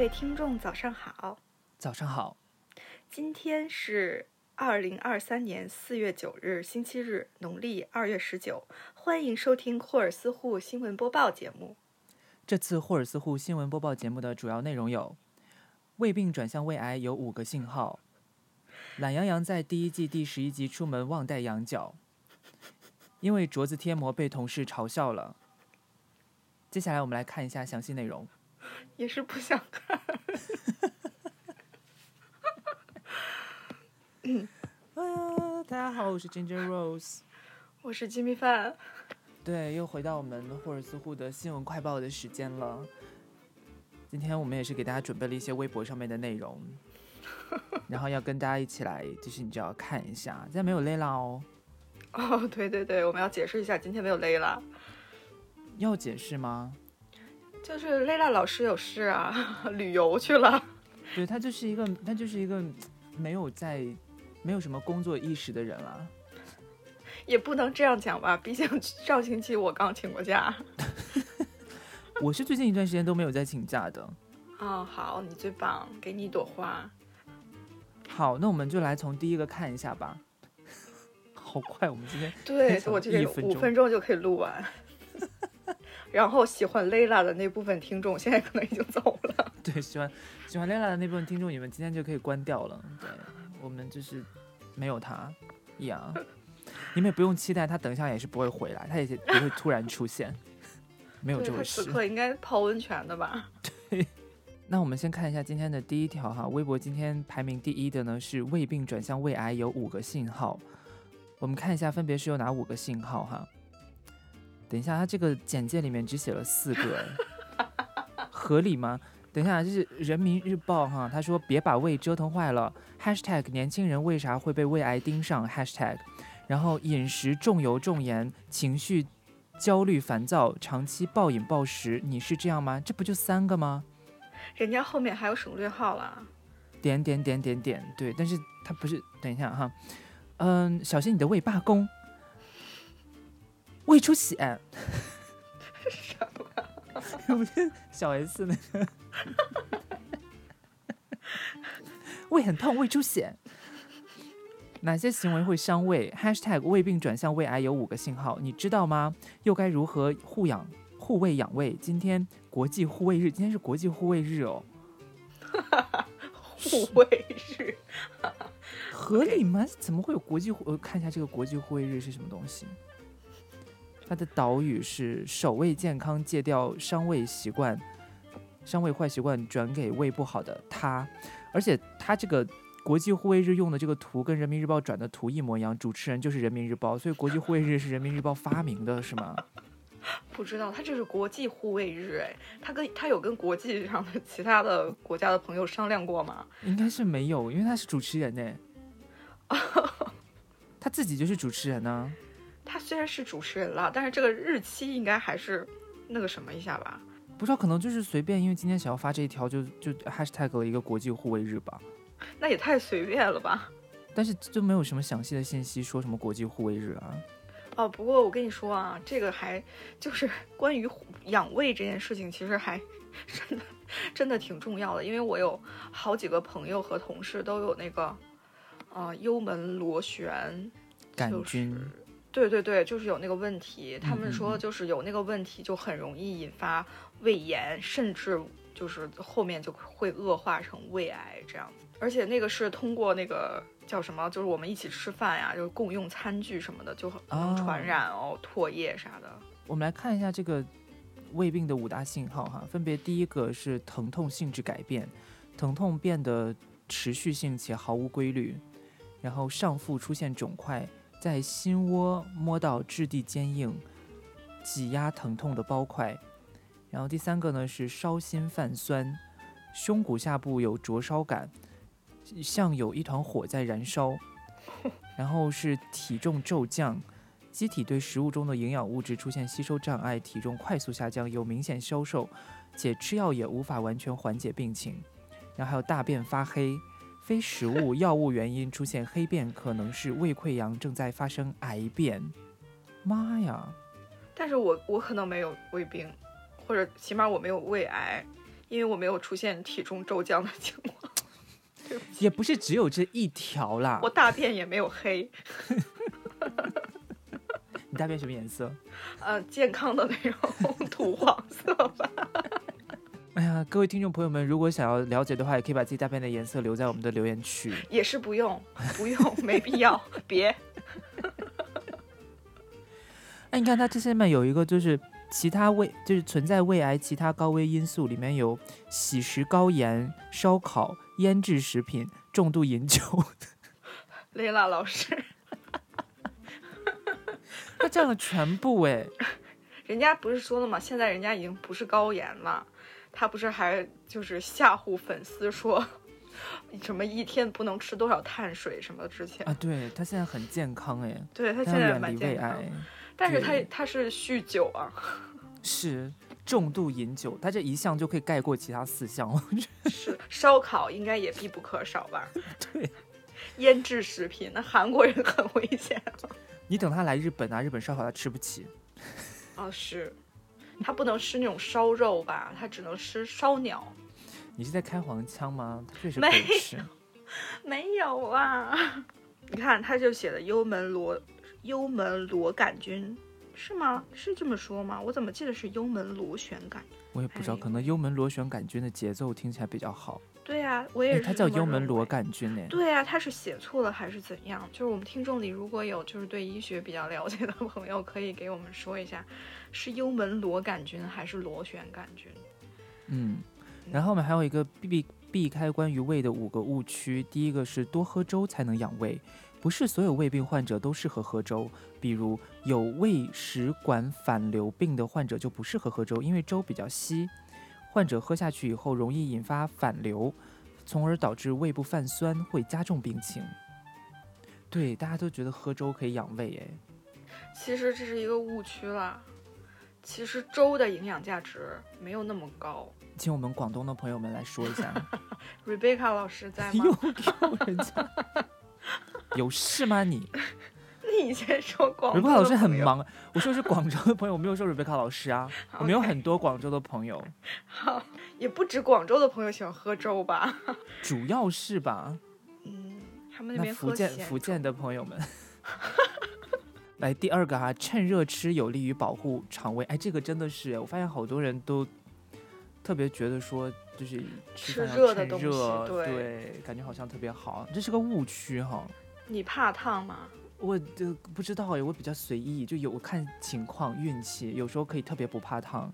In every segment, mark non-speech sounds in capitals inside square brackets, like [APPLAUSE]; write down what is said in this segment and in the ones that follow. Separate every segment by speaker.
Speaker 1: 位听众，早上好。
Speaker 2: 早上好，
Speaker 1: 今天是二零二三年四月九日，星期日，农历二月十九。欢迎收听霍尔斯户新闻播报节目。
Speaker 2: 这次霍尔斯户新闻播报节目的主要内容有：胃病转向胃癌有五个信号；懒羊羊在第一季第十一集出门忘带羊角，因为镯子贴膜被同事嘲笑了。接下来我们来看一下详细内容。
Speaker 1: 也是不想看。
Speaker 2: 哎呀，大家好，我是 Ginger Rose。[LAUGHS]
Speaker 1: 我是鸡米饭。
Speaker 2: 对，又回到我们霍尔斯户的新闻快报的时间了。今天我们也是给大家准备了一些微博上面的内容，[LAUGHS] 然后要跟大家一起来，就是你就要看一下，今天没有 Layla 哦。
Speaker 1: 哦，对对对，我们要解释一下，今天没有 Layla。
Speaker 2: 要解释吗？
Speaker 1: 就是 Layla 老师有事啊，[LAUGHS] 旅游去了。
Speaker 2: 对他就是一个，他就是一个没有在，没有什么工作意识的人了。
Speaker 1: 也不能这样讲吧，毕竟上星期我刚请过假。[LAUGHS]
Speaker 2: 我是最近一段时间都没有在请假的。
Speaker 1: 哦，好，你最棒，给你一朵花。
Speaker 2: 好，那我们就来从第一个看一下吧。[LAUGHS] 好快，我们今天
Speaker 1: 对我这
Speaker 2: 个
Speaker 1: 五分钟就可以录完。然后喜欢 Layla 的那部分听众现在可能已经走了。[LAUGHS]
Speaker 2: 对，喜欢喜欢 Layla 的那部分听众，你们今天就可以关掉了。对我们就是没有他一样。[LAUGHS] 你们也不用期待他，等一下也是不会回来，他也不会突然出现，[LAUGHS] 没有这回事。
Speaker 1: 此刻应该泡温泉的吧？
Speaker 2: 对。那我们先看一下今天的第一条哈，微博今天排名第一的呢是胃病转向胃癌有五个信号，我们看一下分别是有哪五个信号哈。等一下，他这个简介里面只写了四个，[LAUGHS] 合理吗？等一下，这是人民日报哈，他说别把胃折腾坏了。#hashtag 年轻人为啥会被胃癌盯上 #hashtag 然后饮食重油重盐，情绪焦虑烦躁，长期暴饮暴食，你是这样吗？这不就三个吗？
Speaker 1: 人家后面还有省略号了。
Speaker 2: 点点点点点，对，但是他不是。等一下哈，嗯，小心你的胃罢工，胃出血。[LAUGHS]
Speaker 1: 什么？
Speaker 2: 不是小 S 那个。胃很痛，胃出血。哪些行为会伤胃？#hashtag 胃病转向胃癌有五个信号，你知道吗？又该如何护养护胃养胃？今天国际护胃日，今天是国际护胃日哦。[LAUGHS]
Speaker 1: 护胃日，
Speaker 2: 合理吗？怎么会有国际护？看一下这个国际护胃日是什么东西。它的导语是守卫健康，戒掉伤胃习惯，伤胃坏习惯转给胃不好的他。而且他这个。国际护卫日用的这个图跟人民日报转的图一模一样，主持人就是人民日报，所以国际护卫日是人民日报发明的，是吗？[LAUGHS]
Speaker 1: 不知道，他这是国际护卫日，哎，他跟他有跟国际上的其他的国家的朋友商量过吗？
Speaker 2: 应该是没有，因为他是主持人呢。[LAUGHS] 他自己就是主持人呢。
Speaker 1: 他虽然是主持人了，但是这个日期应该还是那个什么一下吧？
Speaker 2: 不知道，可能就是随便，因为今天想要发这一条，就就 hashtag 了一个国际护卫日吧。
Speaker 1: 那也太随便了吧！
Speaker 2: 但是就没有什么详细的信息说什么国际护卫日啊。
Speaker 1: 哦，不过我跟你说啊，这个还就是关于养胃这件事情，其实还真的真的挺重要的。因为我有好几个朋友和同事都有那个呃幽门螺旋
Speaker 2: 杆菌，
Speaker 1: 对对对，就是有那个问题。他们说就是有那个问题就很容易引发胃炎，甚至就是后面就会恶化成胃癌这样子。而且那个是通过那个叫什么，就是我们一起吃饭呀，就是共用餐具什么的，就能传染哦，唾液啥的。
Speaker 2: 我们来看一下这个胃病的五大信号哈，分别第一个是疼痛性质改变，疼痛变得持续性且毫无规律，然后上腹出现肿块，在心窝摸到质地坚硬、挤压疼痛的包块，然后第三个呢是烧心泛酸，胸骨下部有灼烧感。像有一团火在燃烧，[LAUGHS] 然后是体重骤降，机体对食物中的营养物质出现吸收障碍，体重快速下降，有明显消瘦，且吃药也无法完全缓解病情。然后还有大便发黑，非食物、药物原因出现黑便，可能是胃溃疡正在发生癌变。妈呀！
Speaker 1: 但是我我可能没有胃病，或者起码我没有胃癌。因为我没有出现体重骤降的情况，不，
Speaker 2: 也不是只有这一条啦
Speaker 1: 我。大便也没有黑，[LAUGHS]
Speaker 2: 你大便什么颜色？
Speaker 1: 呃，健康的那种土黄色吧。
Speaker 2: 哎呀，各位听众朋友们，如果想要了解的话，也可以把自己大便的颜色留在我们的留言区。[LAUGHS]
Speaker 1: 也是不用，不用，[LAUGHS] 没必要，别。[LAUGHS]
Speaker 2: 哎，你看它这下面有一个，就是其他胃，就是存在胃癌其他高危因素，里面有喜食高盐、烧烤、腌制食品、重度饮酒。
Speaker 1: 雷拉老师，
Speaker 2: 他占了全部哎。
Speaker 1: 人家不是说了吗？现在人家已经不是高盐了，他不是还就是吓唬粉丝说，什么一天不能吃多少碳水什么之前，
Speaker 2: 啊，对，他现在很健康哎，
Speaker 1: 对他现在蛮健康
Speaker 2: 癌，，
Speaker 1: 但是他他是酗酒啊，[LAUGHS]
Speaker 2: 是重度饮酒，他这一项就可以盖过其他四项了。[LAUGHS]
Speaker 1: 是烧烤应该也必不可少吧？[LAUGHS]
Speaker 2: 对，
Speaker 1: 腌制食品，那韩国人很危险
Speaker 2: 你等他来日本啊，日本烧烤他吃不起。
Speaker 1: 哦，是，他不能吃那种烧肉吧？他只能吃烧鸟。
Speaker 2: 你是在开黄腔吗？它确实不
Speaker 1: 没
Speaker 2: 能吃。
Speaker 1: 没有啊，你看他就写的幽门螺幽门螺杆菌是吗？是这么说吗？我怎么记得是幽门螺旋杆？
Speaker 2: 我也不知道，
Speaker 1: 哎
Speaker 2: 可能幽门螺旋杆菌的节奏听起来比较好。
Speaker 1: 对呀、我也
Speaker 2: 哎，
Speaker 1: 是。
Speaker 2: 它叫幽门螺。杆菌呢。
Speaker 1: 对呀、他是写错了还是怎样？就是我们听众里如果有就是对医学比较了解的朋友，可以给我们说一下，是幽门螺杆菌还是螺旋杆菌？
Speaker 2: 嗯，然后我们还有一个避避开关于胃的五个误区。第一个是多喝粥才能养胃，不是所有胃病患者都适合喝粥。比如有胃食管反流病的患者就不适合喝粥，因为粥比较稀，患者喝下去以后容易引发反流，从而导致胃部泛酸，会加重病情。对，大家都觉得喝粥可以养胃，哎，
Speaker 1: 其实这是一个误区啦。其实粥的营养价值没有那么高。
Speaker 2: 请我们广东的朋友们来说一下，[LAUGHS]
Speaker 1: Rebecca 老师在吗 [LAUGHS]
Speaker 2: 又？给人家有事吗你？
Speaker 1: 你先说广东
Speaker 2: 瑞贝卡老师很。忙，我说是广州的朋友，我没有说瑞贝卡老师啊。[LAUGHS] 我们有很多广州的朋友，[LAUGHS]
Speaker 1: 好，也不止广州的朋友喜欢喝粥吧？
Speaker 2: 主要是吧？[LAUGHS]
Speaker 1: 嗯，他们那
Speaker 2: 那
Speaker 1: 边
Speaker 2: 福建福建的朋友们，来第二个哈、趁热吃有利于保护肠胃。哎，这个真的是，我发现好多人都特别觉得说，就是吃
Speaker 1: 热的东西
Speaker 2: 热
Speaker 1: 对
Speaker 2: 感觉好像特别好，这是个误区哈。
Speaker 1: 你怕烫吗？
Speaker 2: 我就不知道哎，我比较随意，就有看情况运气，有时候可以特别不怕烫，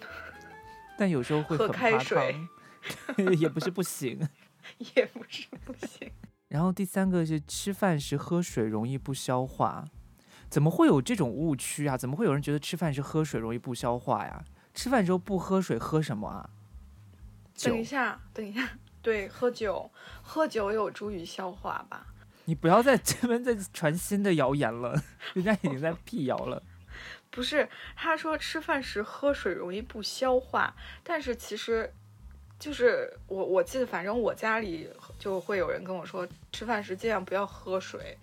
Speaker 2: [LAUGHS] 但有时候会
Speaker 1: 喝
Speaker 2: 很怕
Speaker 1: 开水
Speaker 2: 烫，[LAUGHS] 也不是不行。[LAUGHS]
Speaker 1: 也不是不行。
Speaker 2: 然后第三个是吃饭时喝水容易不消化，怎么会有这种误区啊？怎么会有人觉得吃饭时喝水容易不消化呀？吃饭时候不喝水喝什么啊？
Speaker 1: 等一下，等一下，对，喝酒，喝酒有助于消化吧？
Speaker 2: 你不要在这边再传新的谣言了，人家已经在辟谣了。[LAUGHS]
Speaker 1: 不是，他说吃饭时喝水容易不消化，但是其实。就是我，我记得，反正我家里就会有人跟我说，吃饭时尽量不要喝水，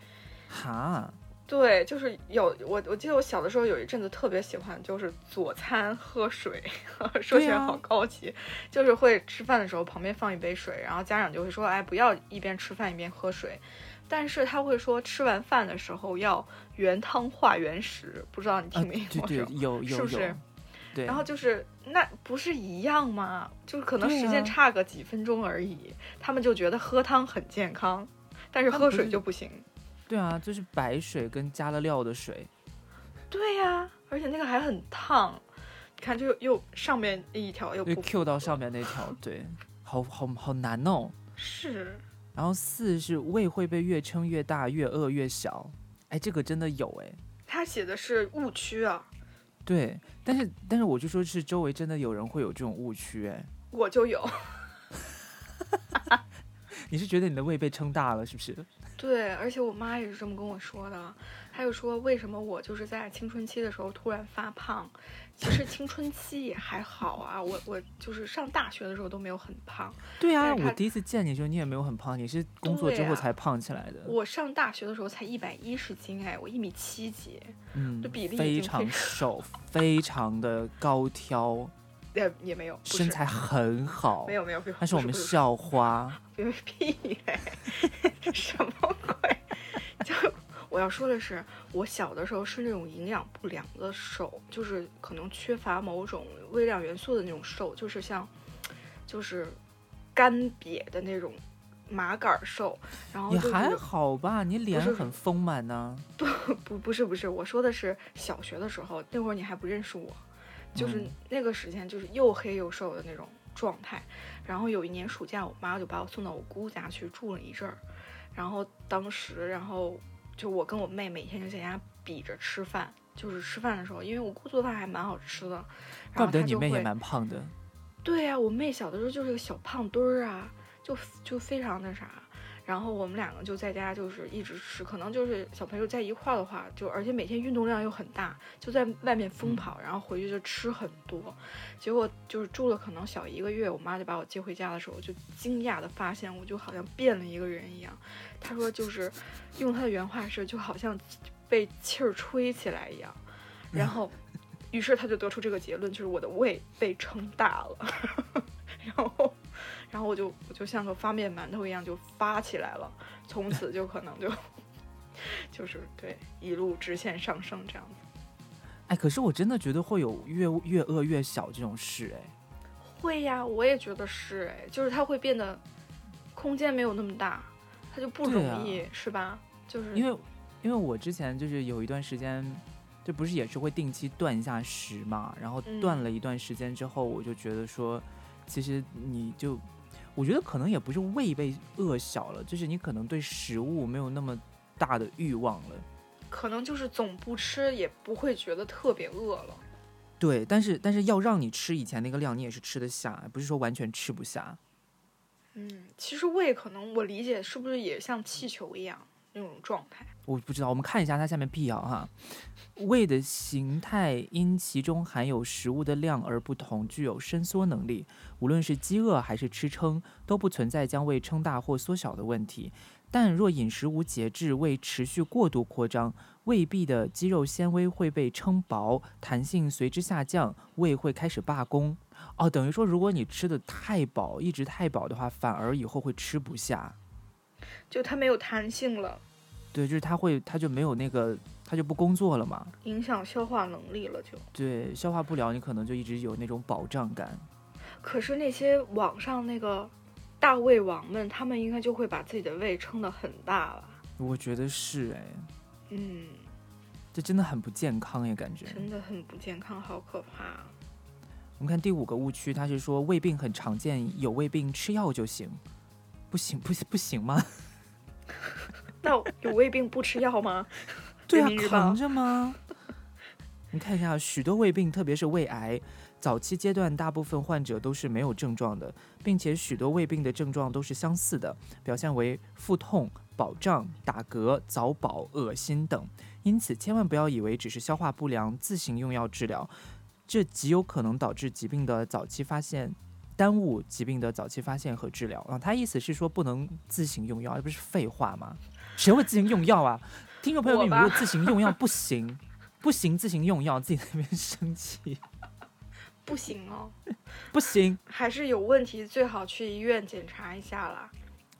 Speaker 2: 哈，
Speaker 1: 对，就是有我，我记得我小的时候有一阵子特别喜欢，就是佐餐喝水，[LAUGHS] 说起来好高级，就是会吃饭的时候旁边放一杯水，然后家长就会说，哎，不要一边吃饭一边喝水，但是他会说吃完饭的时候要原汤化原食，不知道你
Speaker 2: 啊
Speaker 1: 听没听过
Speaker 2: 有有有，
Speaker 1: 是不是
Speaker 2: 对，
Speaker 1: 然后就是那不是一样吗？就是可能时间
Speaker 2: 啊
Speaker 1: 差个几分钟而已，他们就觉得喝汤很健康，但是喝水就不行。
Speaker 2: 对啊，就是白水跟加了料的水，
Speaker 1: 对呀、而且那个还很烫，你看就又上面一条又不
Speaker 2: Q 到上面那条，对，好好好难哦。
Speaker 1: 是，
Speaker 2: 然后四是胃会被越撑越大，越饿越小。哎，这个真的有哎，
Speaker 1: 他写的是误区啊，
Speaker 2: 对，但是但是我就说是周围真的有人会有这种误区哎，
Speaker 1: 我就有。[LAUGHS]
Speaker 2: 你是觉得你的胃被撑大了是不是？[LAUGHS]
Speaker 1: 对，而且我妈也是这么跟我说的。她就说，为什么我就是在青春期的时候突然发胖？其实青春期也还好啊，我我就是上大学的时候都没有很胖。
Speaker 2: 对啊，我第一次见你的时候你也没有很胖，你是工作之后才胖起来的。
Speaker 1: 我上大学的时候才一百一十斤哎，我一米七几。
Speaker 2: 嗯
Speaker 1: 就比例
Speaker 2: 非常瘦，非常的高挑。[LAUGHS]
Speaker 1: 也也没有，
Speaker 2: 身材很好，
Speaker 1: 没有没有没有，
Speaker 2: 但是我们校花，
Speaker 1: 不是屁嘞，[LAUGHS] 什么鬼？[LAUGHS] 就我要说的是，我小的时候是那种营养不良的瘦，就是可能缺乏某种微量元素的那种瘦，就是像就是干瘪的那种麻杆瘦，然后就是
Speaker 2: 也还好吧，你脸
Speaker 1: 是
Speaker 2: 很丰满呢、[LAUGHS]
Speaker 1: 不不不是不是，我说的是小学的时候，那会儿你还不认识我，就是
Speaker 2: 嗯
Speaker 1: 那个时间就是又黑又瘦的那种状态。然后有一年暑假，我妈就把我送到我姑家去住了一阵儿，然后当时，然后就我跟我妹每天就在家比着吃饭，就是吃饭的时候，因为我姑做饭还蛮好吃的，然
Speaker 2: 怪不得
Speaker 1: 后她就会
Speaker 2: 你妹也蛮胖的。
Speaker 1: 对呀、我妹小的时候就是个小胖墩儿啊，就就非常那啥。然后我们两个就在家就是一直吃，可能就是小朋友在一块儿的话，就而且每天运动量又很大，就在外面疯跑，然后回去就吃很多。结果就是住了可能小一个月，我妈就把我接回家的时候，就惊讶的发现我就好像变了一个人一样。她说就是用她的原话是就好像被气儿吹起来一样，然后。于是他就得出这个结论，就是我的胃被撑大了，[LAUGHS] 然后，然后我就我就像个发面馒头一样就发起来了，从此就可能就 [LAUGHS] 就是对一路直线上升这样子。
Speaker 2: 哎，可是我真的觉得会有越越饿越小这种事，哎，
Speaker 1: 会呀，我也觉得是哎，就是它会变得空间没有那么大，它就不容易、是吧？就是
Speaker 2: 因为因为我之前就是有一段时间，这不是也是会定期断一下食嘛，然后
Speaker 1: 嗯
Speaker 2: 断了一段时间之后，我就觉得说，其实你就，我觉得可能也不是胃被饿小了，就是你可能对食物没有那么大的欲望了。
Speaker 1: 可能就是总不吃也不会觉得特别饿了。
Speaker 2: 对，但是但是要让你吃以前那个量，你也是吃得下，不是说完全吃不下。
Speaker 1: 嗯，其实胃可能我理解是不是也像气球一样那种状态？
Speaker 2: 我不知道，我们看一下它下面辟谣哈。胃的形态因其中含有食物的量而不同，具有伸缩能力。无论是饥饿还是吃撑，都不存在将胃撑大或缩小的问题。但若饮食无节制，胃持续过度扩张，胃壁的肌肉纤维会被撑薄，弹性随之下降，胃会开始罢工。哦，等于说，如果你吃的太饱，一直太饱的话，反而以后会吃不下。
Speaker 1: 就它没有弹性了，
Speaker 2: 对，就是他会，他就没有那个，他就不工作了嘛。
Speaker 1: 影响消化能力了就。
Speaker 2: 对，消化不了，你可能就一直有那种饱胀感。
Speaker 1: 可是那些网上那个大胃王们，他们应该就会把自己的胃撑得很大吧？
Speaker 2: 我觉得是哎，
Speaker 1: 嗯，
Speaker 2: 这真的很不健康也，感觉。
Speaker 1: 真的很不健康，好可怕啊。
Speaker 2: 我们看第五个误区，他是说胃病很常见，有胃病吃药就行，不行不行不行吗？
Speaker 1: 那有胃病不吃药吗？[LAUGHS]
Speaker 2: 对啊扛着吗？[LAUGHS] 你看一下，许多胃病，特别是胃癌，早期阶段大部分患者都是没有症状的，并且许多胃病的症状都是相似的，表现为腹痛、饱胀、打嗝、早饱、恶心等。因此，千万不要以为只是消化不良，自行用药治疗，这极有可能导致疾病的早期发现。耽误疾病的早期发现和治疗啊，他意思是说不能自行用药，而不是废话吗？谁会自行用药啊？听众朋友们，你们如果自行用药不行，[LAUGHS] 不行自行用药，自己在那边生气，
Speaker 1: 不行哦，
Speaker 2: 不行，
Speaker 1: 还是有问题，最好去医院检查一下啦。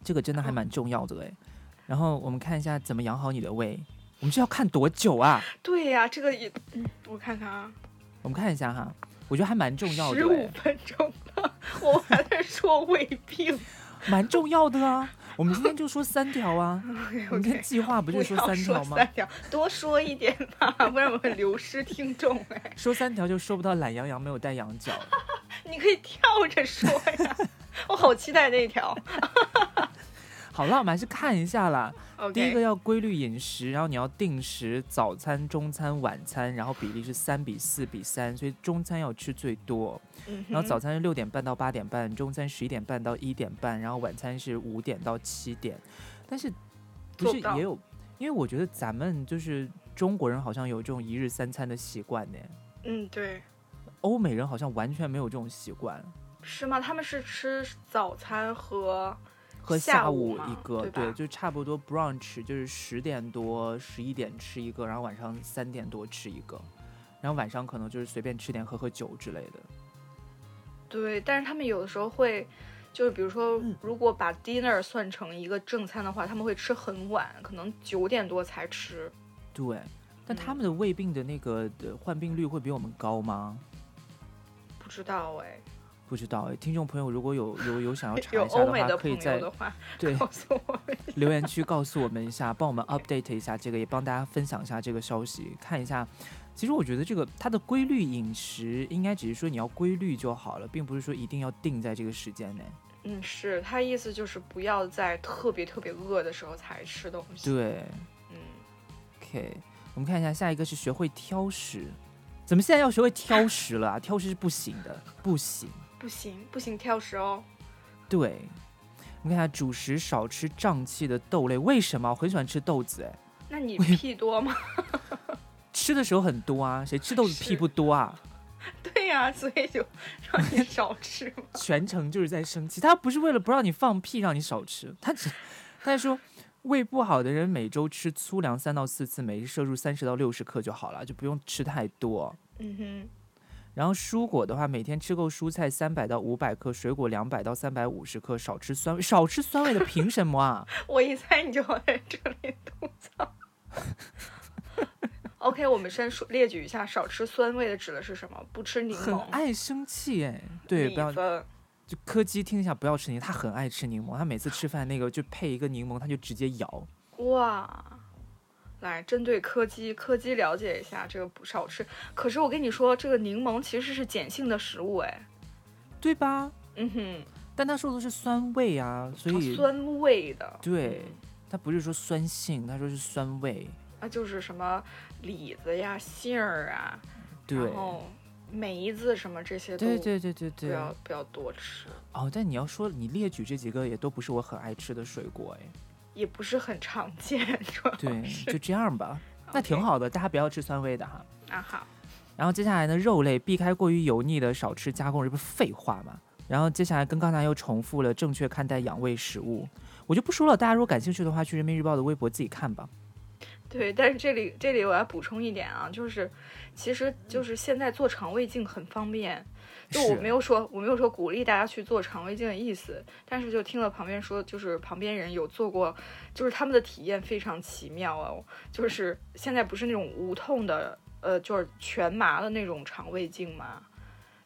Speaker 2: 这个真的还蛮重要的哎。然后我们看一下怎么养好你的胃，我们这要看多久啊？
Speaker 1: 对呀、这个也，嗯，我看看啊，
Speaker 2: 我们看一下哈，我觉得还蛮重要的
Speaker 1: 十五
Speaker 2: 哎，
Speaker 1: 分钟了，我还在说胃病。
Speaker 2: 蛮重要的啊。我们今天就说三条啊，[LAUGHS] 我们今天计划不
Speaker 1: 不
Speaker 2: 是说三条吗？
Speaker 1: 三条，多说一点吧，不然我会流失听众哎。[LAUGHS]
Speaker 2: 说三条就说不到懒羊羊没有带羊角。[LAUGHS]
Speaker 1: 你可以跳着说呀，我好期待那一条。
Speaker 2: 好了，我们还是看一下啦。第一个要规律饮食，然后你要定时早餐、中餐、晚餐，然后比例是三比四比三，所以中餐要吃最多。
Speaker 1: 嗯，
Speaker 2: 然后早餐是六点半到八点半，中餐十一点半到一点半，然后晚餐是五点到七点。但是不是也有？因为我觉得咱们就是中国人，好像有这种一日三餐的习惯呢。
Speaker 1: 嗯，对，
Speaker 2: 欧美人好像完全没有这种习惯。
Speaker 1: 是吗？他们是吃早餐和
Speaker 2: 和
Speaker 1: 下
Speaker 2: 下午一个，
Speaker 1: 对吧
Speaker 2: 就差不多 brunch，就是十点多、十一点吃一个，然后晚上三点多吃一个，然后晚上可能就是随便吃点喝喝酒之类的。
Speaker 1: 对，但是他们有的时候会，就是比如说，如果把 dinner 算成一个正餐的话，他们会吃很晚，可能九点多才吃。
Speaker 2: 对，但他们的胃病的那个的患病率会比我们高吗？
Speaker 1: 不知道哎，
Speaker 2: 不知道哎。听众朋友，如果有有有想要 [LAUGHS] 查
Speaker 1: 有
Speaker 2: 一下的话，可以在
Speaker 1: 的话，
Speaker 2: 对
Speaker 1: 告诉我们
Speaker 2: 留言区告诉我们一下，帮我们 update 一下这个，也帮大家分享一下这个消息，看一下。其实我觉得这个它的规律饮食应该只是说你要规律就好了，并不是说一定要定在这个时间内。
Speaker 1: 嗯，是他意思就是不要在特别特别饿的时候才吃东西。
Speaker 2: 对，
Speaker 1: 嗯
Speaker 2: ，OK，我们看一下下一个是学会挑食，怎么现在要学会挑食了啊？挑食是不行的，不行，
Speaker 1: 不行，不行，挑食哦。
Speaker 2: 对，我们看下主食少吃胀气的豆类，为什么？我很喜欢吃豆子，哎，
Speaker 1: 那你屁多吗？[LAUGHS]
Speaker 2: 吃的时候很多啊，谁吃豆子屁不多啊？[LAUGHS]
Speaker 1: 对呀，所以就让你 [LAUGHS] 少吃嘛。
Speaker 2: 全程就是在生气，他不是为了不让你放屁让你少吃，他只他说胃不好的人每周吃粗粮三到四次，每日摄入三十到六十克就好了，就不用吃太多。
Speaker 1: 嗯哼。
Speaker 2: 然后蔬果的话，每天吃够蔬菜三百到五百克，水果两百到三百五十克，少吃酸味，少吃酸味的凭什么啊？[LAUGHS]
Speaker 1: 我一猜你就在这里吐槽。OK，我们先说列举一下，少吃酸味的指的是什么？不吃柠檬。
Speaker 2: 很爱生气哎，对，不要就柯基听一下，不要吃柠，他很爱吃柠檬，他每次吃饭那个就配一个柠檬，他就直接咬。
Speaker 1: 哇，来针对柯基，柯基了解一下这个不少吃。可是我跟你说，这个柠檬其实是碱性的食物哎，
Speaker 2: 对吧？
Speaker 1: 嗯哼，
Speaker 2: 但他说的是酸味啊，所以
Speaker 1: 酸味的，
Speaker 2: 对他不是说酸性，他说是酸味。
Speaker 1: 啊，就是什么李子呀、杏儿啊，
Speaker 2: 对，
Speaker 1: 然后梅子什么这些，
Speaker 2: 对对对对对，
Speaker 1: 不要不要多吃。
Speaker 2: 哦，但你要说你列举这几个也都不是我很爱吃的水果哎，
Speaker 1: 也不是很常见，[LAUGHS]
Speaker 2: 对，就这样吧，那挺好的，大家不要吃酸味的哈。
Speaker 1: 啊好。
Speaker 2: 然后接下来呢，肉类避开过于油腻的，少吃加工，这不是废话吗？然后接下来跟刚才又重复了，正确看待养胃食物，我就不说了，大家如果感兴趣的话，去人民日报的微博自己看吧。
Speaker 1: 对，但是这里这里我要补充一点啊，就是，其实就是现在做肠胃镜很方便，就我没有说我没有说鼓励大家去做肠胃镜的意思，但是就听了旁边说，就是旁边人有做过，就是他们的体验非常奇妙哦，就是现在不是那种无痛的，呃，就是全麻的那种肠胃镜吗？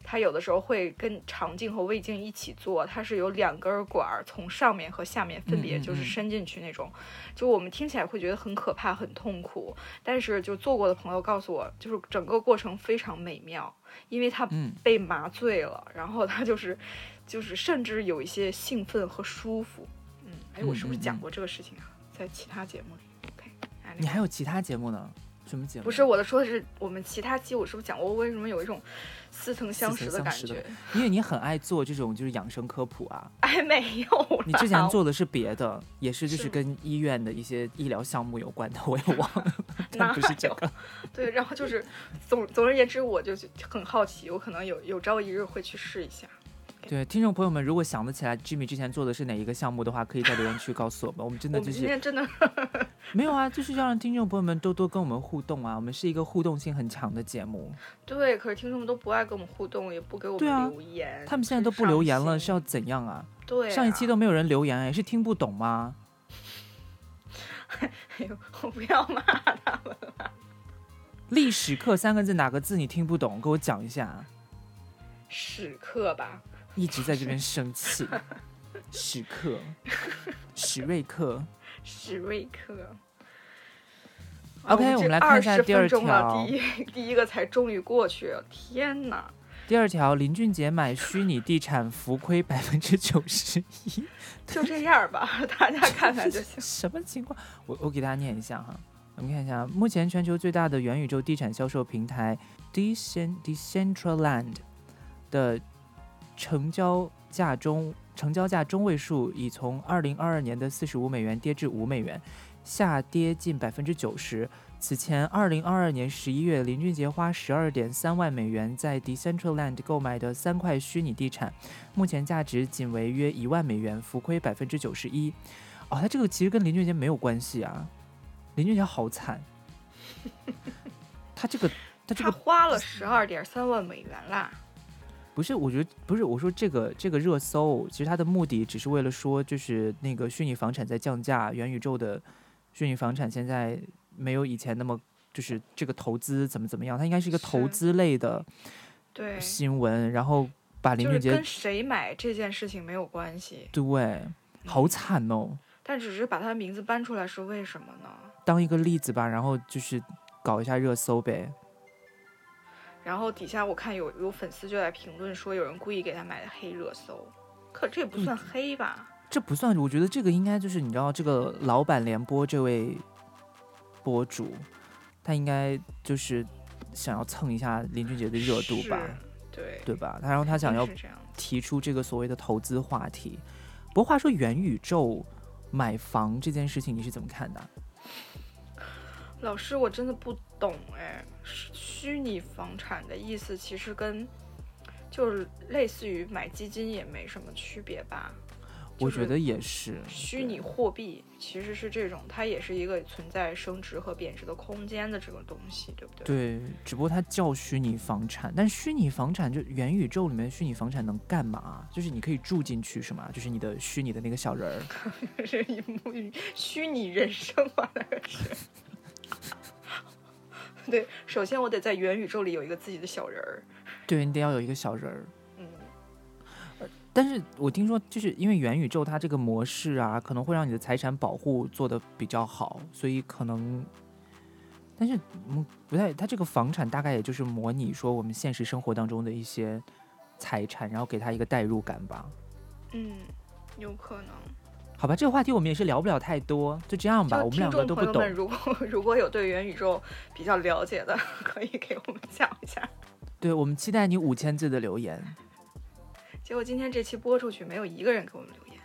Speaker 1: 它有的时候会跟肠镜和胃镜一起做，它是有两根管儿从上面和下面分别就是伸进去那种，就我们听起来会觉得很可怕、很痛苦，但是就做过的朋友告诉我，就是整个过程非常美妙，因为他被麻醉了，然后他就是就是甚至有一些兴奋和舒服。嗯，哎，我是不是讲过这个事情啊？在其他节目里？OK，
Speaker 2: 你还有其他节目呢？什么节目？
Speaker 1: 不是我的，说的是我们其他期，我是不是讲过为什么有一种？似曾相识
Speaker 2: 的
Speaker 1: 感觉，
Speaker 2: 因为你很爱做这种就是养生科普啊。[LAUGHS]
Speaker 1: 哎，没有，
Speaker 2: 你之前做的是别的，也是就是跟医院的一些医疗项目有关的，我也忘了。[LAUGHS] 那不是这个。
Speaker 1: 对，然后就是 [LAUGHS] 总总而言之，我就很好奇，我可能有有朝一日会去试一下。
Speaker 2: 对，听众朋友们，如果想得起来 Jimmy 之前做的是哪一个项目的话，可以在留言区告诉我们。我们真的就是
Speaker 1: 今天真的
Speaker 2: 没有啊，就是要让听众朋友们多多跟我们互动啊。我们是一个互动性很强的节目。
Speaker 1: 对，可是听众们都不爱跟我们互动，也不给我们留言。
Speaker 2: 他们现在都不留言了，是要怎样啊？
Speaker 1: 对，
Speaker 2: 上一期都没有人留言，哎，是听不懂吗？[LAUGHS]
Speaker 1: 哎呦，我不要骂他们了。[LAUGHS]
Speaker 2: 历史课三个字哪个字你听不懂？给我讲一下。
Speaker 1: 史课吧。
Speaker 2: 一直在这边生气，史课，史瑞克，
Speaker 1: 史瑞克。
Speaker 2: OK，我们来看一下第二
Speaker 1: 条。第一，第一个才终于过去，天哪！
Speaker 2: 第二条，林俊杰买虚拟地产浮亏百分之九十一。
Speaker 1: 就这样吧，[LAUGHS] 大家看看就行。[LAUGHS]
Speaker 2: 什么情况？我我给大家念一下哈。我们看一下，目前全球最大的元宇宙地产销售平台 Decent Decentraland 的。成交价中，成交价中位数已从二零二二年的四十五美元跌至五美元，下跌近百分之九十。此前，二零二二年十一月，林俊杰花十二点三万美元在 Decentraland 购买的三块虚拟地产，目前价值仅为约一万美元，浮亏百分之九十一。哦，他这个其实跟林俊杰没有关系啊，林俊杰好惨，[LAUGHS] 他这个他这个
Speaker 1: 花了十二点三万美元啦。
Speaker 2: 不是，我觉得不是，我说这个这个热搜，其实它的目的只是为了说，就是那个虚拟房产在降价，元宇宙的虚拟房产现在没有以前那么，就是这个投资怎么怎么样，它应该是一个投资类的
Speaker 1: 对，
Speaker 2: 新闻，然后把林
Speaker 1: 就是
Speaker 2: 俊杰
Speaker 1: 跟谁买这件事情没有关系，
Speaker 2: 对，好惨哦，
Speaker 1: 但只是把他的名字搬出来是为什么呢？
Speaker 2: 当一个例子吧，然后就是搞一下热搜呗。
Speaker 1: 然后底下我看有有粉丝就在评论说有人故意给他买的黑热搜，可这也不算黑吧？
Speaker 2: 这不算，我觉得这个应该就是你知道，这个老板联播这位博主，他应该就是想要蹭一下林俊杰的热度吧，
Speaker 1: 对，
Speaker 2: 对吧？他然后他想要。提出这个所谓的投资话题。不过话说元宇宙买房这件事情，你是怎么看的？
Speaker 1: 老师，我真的不懂哎，是虚拟房产的意思其实跟就是类似于买基金也没什么区别吧？
Speaker 2: 我觉得也是
Speaker 1: 虚拟货币其实是这种，它也是一个存在升值和贬值的空间的这种东西，对不对？
Speaker 2: 对，只不过它叫虚拟房产，但虚拟房产就元宇宙里面虚拟房产能干嘛？就是你可以住进去是吗？就是你的虚拟的那个小人儿。
Speaker 1: 是一幕虚拟人生嘛，那个是。[LAUGHS] [LAUGHS] 对，首先我得在元宇宙里有一个自己的小人儿。
Speaker 2: 对你得要有一个小人儿。
Speaker 1: 嗯，
Speaker 2: 但是我听说，就是因为元宇宙它这个模式啊，可能会让你的财产保护做的比较好，所以可能，但是嗯，不太，它这个房产大概也就是模拟说我们现实生活当中的一些财产，然后给它一个代入感吧。
Speaker 1: 嗯，有可能。
Speaker 2: 好吧，这个话题我们也是聊不了太多，就这样吧，我们两个都不懂
Speaker 1: 朋友们，。如果 [LAUGHS] 如果有对元宇宙比较了解的，[LAUGHS] 可以给我们讲一下。
Speaker 2: 对，我们期待你五千字的留言。
Speaker 1: 结果今天这期播出去，没有一个人给我们留言。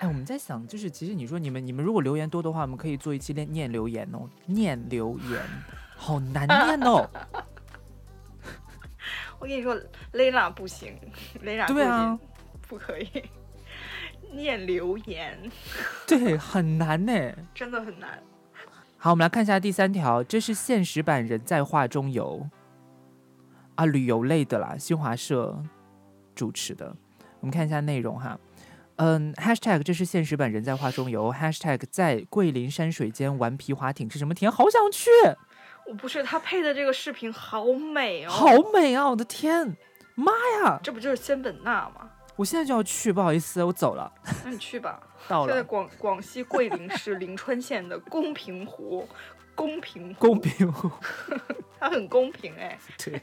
Speaker 2: 哎，我们在想，就是其实你说你们你们如果留言多的话，我们可以做一期念念留言哦，念留言，好难念哦。[LAUGHS]
Speaker 1: 我跟你说，雷拉不行，雷拉
Speaker 2: 对啊，
Speaker 1: 不可以念留言，[LAUGHS]
Speaker 2: 对，很难呢。
Speaker 1: 真的很难。
Speaker 2: 好，我们来看一下第三条，这是现实版人在画中游啊，旅游类的啦，新华社主持的。我们看一下内容哈，嗯，#hashtag 这是现实版人在画中游，#hashtag 在桂林山水间玩皮划艇是什么体验？好想去，
Speaker 1: 我不是他配的这个视频好美哦，
Speaker 2: 好美啊！我的天，妈呀！
Speaker 1: 这不就是仙本那吗？
Speaker 2: 我现在就要去，不好意思，我走了，
Speaker 1: 那你去吧。[LAUGHS]
Speaker 2: 到了，
Speaker 1: 在广广西桂林市灵川县的 [LAUGHS] 公平湖，公平湖
Speaker 2: 公，平湖。
Speaker 1: 它很公平哎。[LAUGHS]
Speaker 2: 对，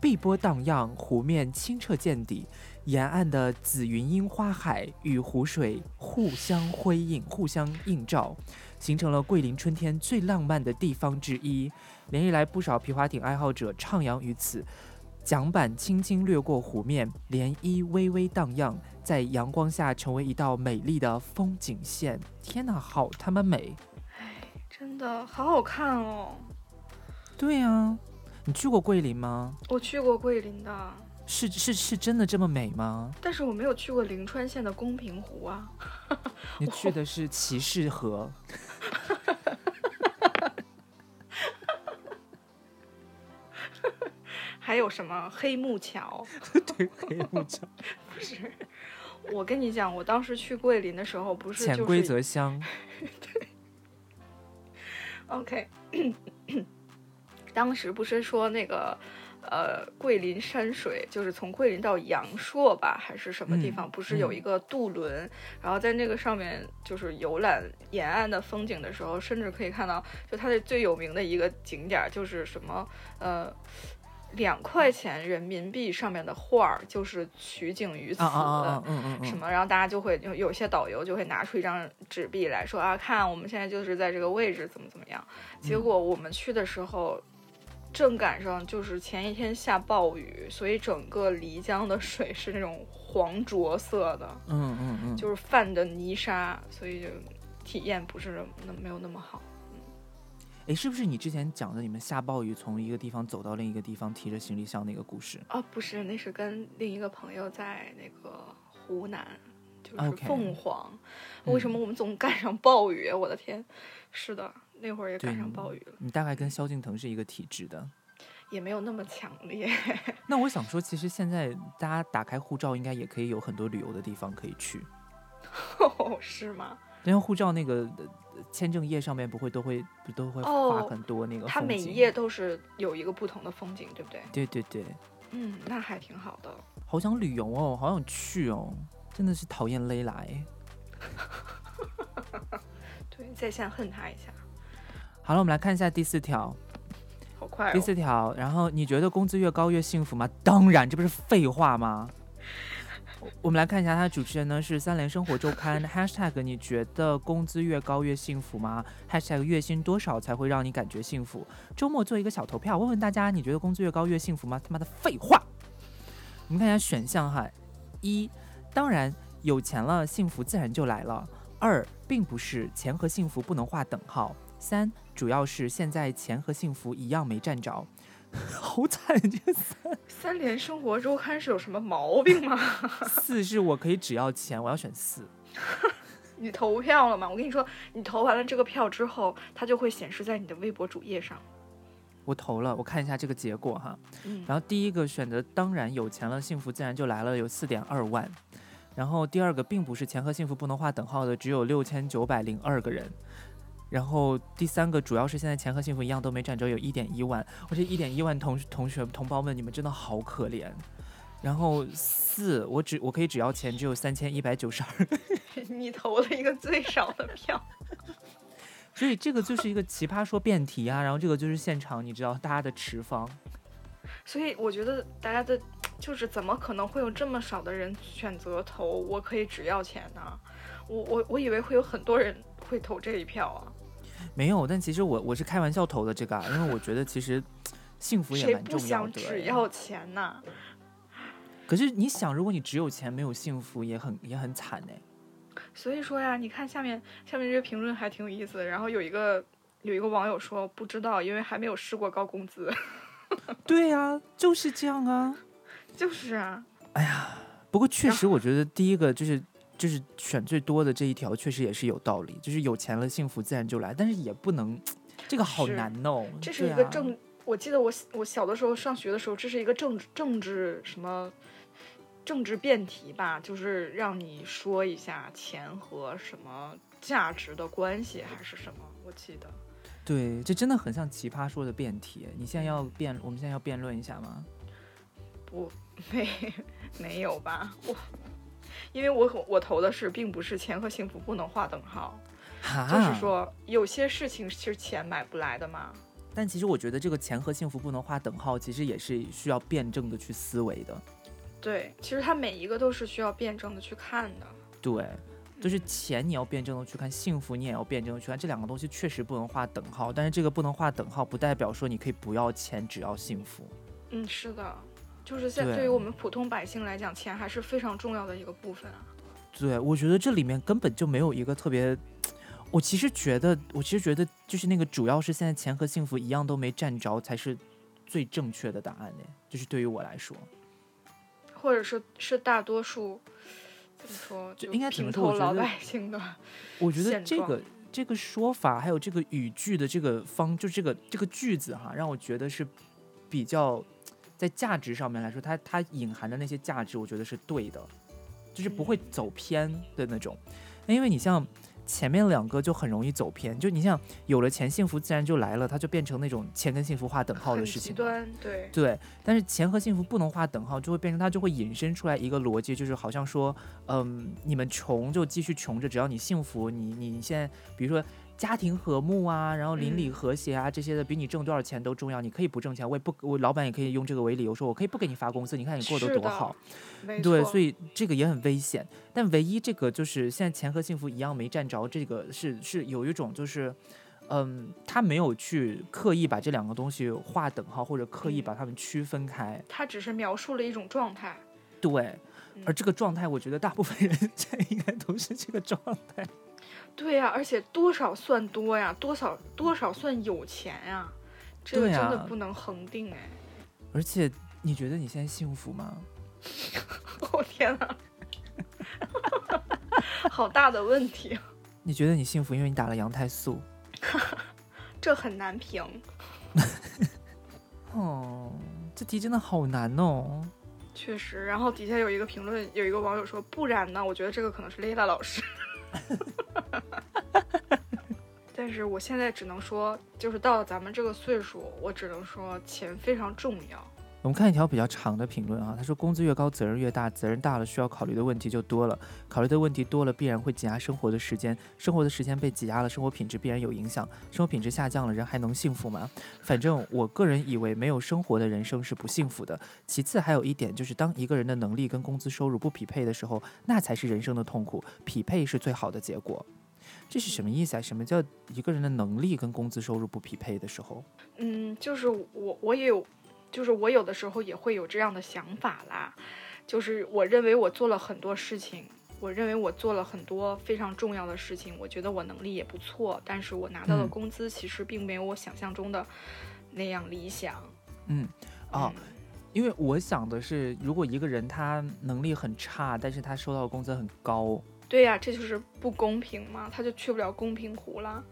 Speaker 2: 碧波荡漾，湖面清澈见底，沿岸的紫云樱花海与湖水互相辉映、互相映照，形成了桂林春天最浪漫的地方之一。连日来，不少皮划艇爱好者徜徉于此，桨板轻轻掠过湖面，涟漪微微荡漾，在阳光下成为一道美丽的风景线。天哪，好他妈美！
Speaker 1: 哎真的好好看哦！
Speaker 2: 对呀、你去过桂林吗？
Speaker 1: 我去过桂林的，
Speaker 2: 是是是真的这么美吗？
Speaker 1: 但是我没有去过灵川县的公平湖啊。
Speaker 2: 你去的是骑士河，[LAUGHS]
Speaker 1: 还有什么黑木桥？[LAUGHS]
Speaker 2: 对，黑木桥，[LAUGHS]
Speaker 1: 不是，我跟你讲，我当时去桂林的时候，不是
Speaker 2: 潜规
Speaker 1: 就是
Speaker 2: 则乡，[LAUGHS]
Speaker 1: OK，[COUGHS] 当时不是说那个呃桂林山水，就是从桂林到阳朔吧，还是什么地
Speaker 2: 嗯
Speaker 1: 方？不是有
Speaker 2: 嗯
Speaker 1: 一个渡轮，然后在那个上面就是游览沿岸的风景的时候，甚至可以看到，就它的最有名的一个景点就是什么呃。两块钱人民币上面的画儿就是取景于此，什么，然后大家就会有有些导游就会拿出一张纸币来说啊，看我们现在就是在这个位置怎么怎么样。结
Speaker 2: 嗯
Speaker 1: 果我们去的时候，正赶上就是前一天下暴雨，所以整个漓江的水是那种黄浊色的，
Speaker 2: 嗯嗯嗯，
Speaker 1: 就是泛的泥沙，所以就体验不是那没有那么好。
Speaker 2: 哎，是不是你之前讲的你们下暴雨从一个地方走到另一个地方提着行李箱那个故事？
Speaker 1: 哦，不是，那是跟另一个朋友在那个湖南，就是凤凰。
Speaker 2: 嗯
Speaker 1: 为什么我们总赶上暴雨？我的天！是的，那会儿也赶上暴雨了。
Speaker 2: 你大概跟萧敬腾是一个体质的，
Speaker 1: 也没有那么强烈。[LAUGHS]
Speaker 2: 那我想说，其实现在大家打开护照，应该也可以有很多旅游的地方可以去。
Speaker 1: 哦，[LAUGHS] 是吗？
Speaker 2: 因为护照那个呃签证页上面不会都会不都会画
Speaker 1: 哦
Speaker 2: 很多那个
Speaker 1: 它每一页都是有一个不同的风景，对不对？
Speaker 2: 对对对，
Speaker 1: 嗯，那还挺好的。
Speaker 2: 好想旅游哦，好想去哦，真的是讨厌勒来。[LAUGHS]
Speaker 1: 对，在线恨他一下，
Speaker 2: 好了，我们来看一下第四条。
Speaker 1: 好快
Speaker 2: 第
Speaker 1: 哦。
Speaker 2: 四条，然后你觉得工资越高越幸福吗？当然，这不是废话吗？我们来看一下，他的主持人呢是三联生活周刊 #hashtag 你觉得工资越高越幸福吗？#hashtag 月薪多少才会让你感觉幸福？周末做一个小投票，问问大家，你觉得工资越高越幸福吗？他妈的废话！我们看一下选项哈，一，当然有钱了，幸福自然就来了。二，并不是，钱和幸福不能画等号。三，主要是现在钱和幸福一样没占着，好惨！这三
Speaker 1: 三联生活周刊是有什么毛病吗？[LAUGHS]
Speaker 2: 四是我可以只要钱，我要选四。[LAUGHS]
Speaker 1: 你投票了吗？我跟你说，你投完了这个票之后，它就会显示在你的微博主页上。
Speaker 2: 我投了，我看一下这个结果哈。
Speaker 1: 嗯，
Speaker 2: 然后第一个选择当然有钱了，幸福自然就来了，有四点二万。然后第二个并不是钱和幸福不能画等号的，只有六千九百零二个人。然后第三个主要是现在钱和幸福一样都没占着，有一点一万。我这一点一万同同学同胞们，你们真的好可怜。然后四，我只我可以只要钱，只有三千一百九十二，[LAUGHS]
Speaker 1: 你投了一个最少的票。[LAUGHS]
Speaker 2: 所以这个就是一个奇葩说辩题啊。然后这个就是现场，你知道大家的持方。
Speaker 1: 所以我觉得大家的，就是怎么可能会有这么少的人选择投我可以只要钱呢？我我我以为会有很多人会投这一票啊。
Speaker 2: 没有，但其实我我是开玩笑投的这个啊，因为我觉得其实幸福也
Speaker 1: 谁
Speaker 2: 蛮重要
Speaker 1: 不想
Speaker 2: 的。哎
Speaker 1: 只要钱呢？
Speaker 2: 可是你想，如果你只有钱没有幸福，也很也很惨哎。
Speaker 1: 所以说呀，你看下面下面这个评论还挺有意思的。然后有一个有一个网友说不知道，因为还没有试过高工资。[LAUGHS]
Speaker 2: 对呀、就是这样啊。
Speaker 1: 就是啊，哎呀
Speaker 2: 不过确实，我觉得第一个就是就是选最多的这一条，确实也是有道理，就是有钱了，幸福自然就来。但是也不能，这个好难哦。
Speaker 1: 这是一个政。我记得我我小的时候上学的时候，这是一个政治政治什么政治辩题吧，就是让你说一下钱和什么价值的关系，还是什么？我记得。
Speaker 2: 对，这真的很像奇葩说的辩题。你现在要辩，我们现在要辩论一下吗？
Speaker 1: 不，[LAUGHS] 没没有吧？我因为我我投的是，并不是钱和幸福不能划等号，
Speaker 2: 哈，
Speaker 1: 就是说有些事情是钱买不来的嘛。
Speaker 2: 但其实我觉得这个钱和幸福不能画等号，其实也是需要辩证的去思维的。
Speaker 1: 对，其实它每一个都是需要辩证的去看的。
Speaker 2: 对，就是钱你要辩证的去看，幸福你也要辩证的去看，这两个东西确实不能画等号。但是这个不能画等号，不代表说你可以不要钱，只要幸福。
Speaker 1: 嗯，是的，就是在
Speaker 2: 对
Speaker 1: 对于我们普通百姓来讲，钱还是非常重要的一个部分啊。
Speaker 2: 对，我觉得这里面根本就没有一个特别。我其实觉得，我其实觉得，就是那个主要是现在钱和幸福一样都没占着，才是最正确的答案呢。就是对于我来说，
Speaker 1: 或者是是大多数怎么说，就
Speaker 2: 就应该怎么
Speaker 1: 平
Speaker 2: 说我觉得
Speaker 1: 头老百姓的。
Speaker 2: 我觉得
Speaker 1: 现状
Speaker 2: 这个这个说法，还有这个语句的这个方，就这个这个句子哈，让我觉得是比较在价值上面来说，它它隐含的那些价值，我觉得是对的，就是不会
Speaker 1: 嗯
Speaker 2: 走偏的那种。因为你像前面两个就很容易走偏，就你像有了钱，幸福自然就来了，它就变成那种钱跟幸福划等号的事情了。
Speaker 1: 端，对，
Speaker 2: 对，但是钱和幸福不能划等号，就会变成它就会引申出来一个逻辑，就是好像说，嗯，你们穷就继续穷着，只要你幸福，你你现在比如说家庭和睦啊，然后邻里
Speaker 1: 嗯
Speaker 2: 和谐啊，这些的比你挣多少钱都重要。你可以不挣钱，我也不，我老板也可以用这个为理由说，我可以不给你发工资，你看你过得多好。对，所以这个也很危险。但唯一这个就是现在钱和幸福一样没占着，这个是是有一种就是，嗯，他没有去刻意把这两个东西划等号，或者刻意
Speaker 1: 嗯
Speaker 2: 把它们区分开。
Speaker 1: 他只是描述了一种状态。
Speaker 2: 对，而
Speaker 1: 嗯
Speaker 2: 这个状态，我觉得大部分人现在应该都是这个状态。
Speaker 1: 对呀、而且多少算多呀？多少多少算有钱呀？这个真的不能恒定哎！
Speaker 2: 而且，你觉得你现在幸福吗？[LAUGHS]
Speaker 1: 我、天哪，好大的问题，啊
Speaker 2: 你觉得你幸福，因为你打了羊胎素。[LAUGHS]
Speaker 1: 这很难评。
Speaker 2: 哦，这题真的好难哦。
Speaker 1: 确实，然后底下有一个评论，有一个网友说，不然呢？我觉得这个可能是 Lila 老师。[LAUGHS] 但是我现在只能说，就是到了咱们这个岁数，我只能说钱非常重要。
Speaker 2: 我们看一条比较长的评论啊，他说工资越高，责任越大，责任大了，需要考虑的问题就多了，考虑的问题多了，必然会挤压生活的时间，生活的时间被挤压了，生活品质必然有影响，生活品质下降了，人还能幸福吗？反正我个人以为没有生活的人生是不幸福的。其次还有一点就是，当一个人的能力跟工资收入不匹配的时候，那才是人生的痛苦，匹配是最好的结果。这是什么意思啊？什么叫一个人的能力跟工资收入不匹配的时候？
Speaker 1: 嗯，就是我我也有。就是我有的时候也会有这样的想法啦，就是我认为我做了很多事情，我认为我做了很多非常重要的事情，我觉得我能力也不错，但是我拿到的工资其实并没有我想象中的那样理想。
Speaker 2: 嗯，哦，因为我想的是，如果一个人他能力很差，但是他收到的工资很高，
Speaker 1: 对呀，这就是不公平嘛，他就去不了公平湖了。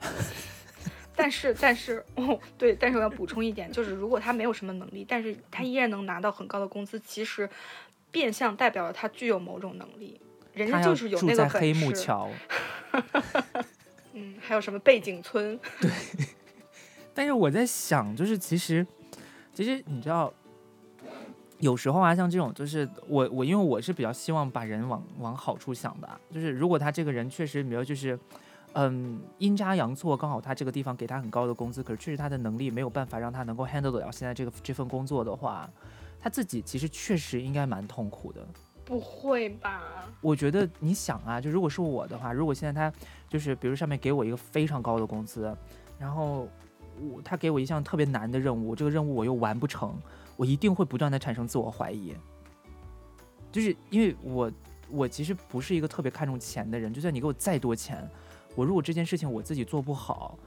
Speaker 1: [LAUGHS] 但是，但是，哦，对，但是我要补充一点，就是如果他没有什么能力，但是他依然能拿到很高的工资，其实变相代表了他具有某种能力，人家就是有那个
Speaker 2: 黑木桥，[LAUGHS]
Speaker 1: 嗯，还有什么背景村？[LAUGHS]
Speaker 2: 对。但是我在想，就是其实，其实你知道，有时候啊，像这种，就是我我因为我是比较希望把人往往好处想的，就是如果他这个人确实，比如就是。嗯，阴差阳错，刚好他这个地方给他很高的工资，可是确实他的能力没有办法让他能够 handle 得了现在这个这份工作的话，他自己其实确实应该蛮痛苦的。
Speaker 1: 不会吧？
Speaker 2: 我觉得你想啊，就如果是我的话，如果现在他就是比如上面给我一个非常高的工资，然后我他给我一项特别难的任务，这个任务我又完不成，我一定会不断的产生自我怀疑。就是因为我我其实不是一个特别看重钱的人，就算你给我再多钱。我如果这件事情我自己做不好，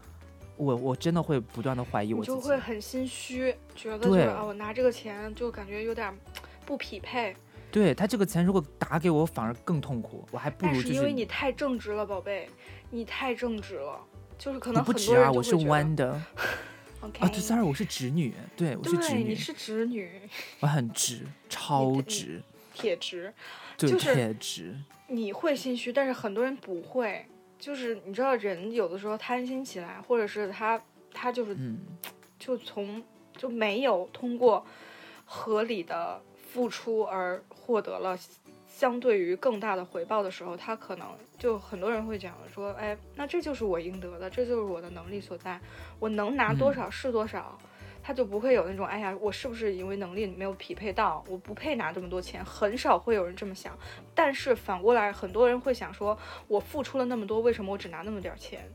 Speaker 2: 我我真的会不断的怀疑我
Speaker 1: 自己，就会很心虚，觉得就是啊，我拿这个钱就感觉有点不匹配。
Speaker 2: 对他这个钱如果打给我，反而更痛苦，我还不如就是
Speaker 1: 因为你太正直了，宝贝，你太正直了，就是可能
Speaker 2: 不直啊，我是弯的。[LAUGHS]
Speaker 1: 啊，
Speaker 2: 对，sorry，我是直女，对我是直女，
Speaker 1: 你是直女，
Speaker 2: 我很直，超直，
Speaker 1: 铁直，
Speaker 2: 对，铁直。
Speaker 1: 你会心虚，但是很多人不会。就是你知道，人有的时候贪心起来，或者是他他就是，就从就没有通过合理的付出而获得了相对于更大的回报的时候，他可能就很多人会讲说，哎，那这就是我应得的，这就是我的能力所在，我能拿多少是多少。他就不会有那种，哎呀，我是不是因为能力没有匹配到，我不配拿这么多钱？很少会有人这么想。但是反过来，很多人会想说，我付出了那么多，为什么我只拿那么点钱？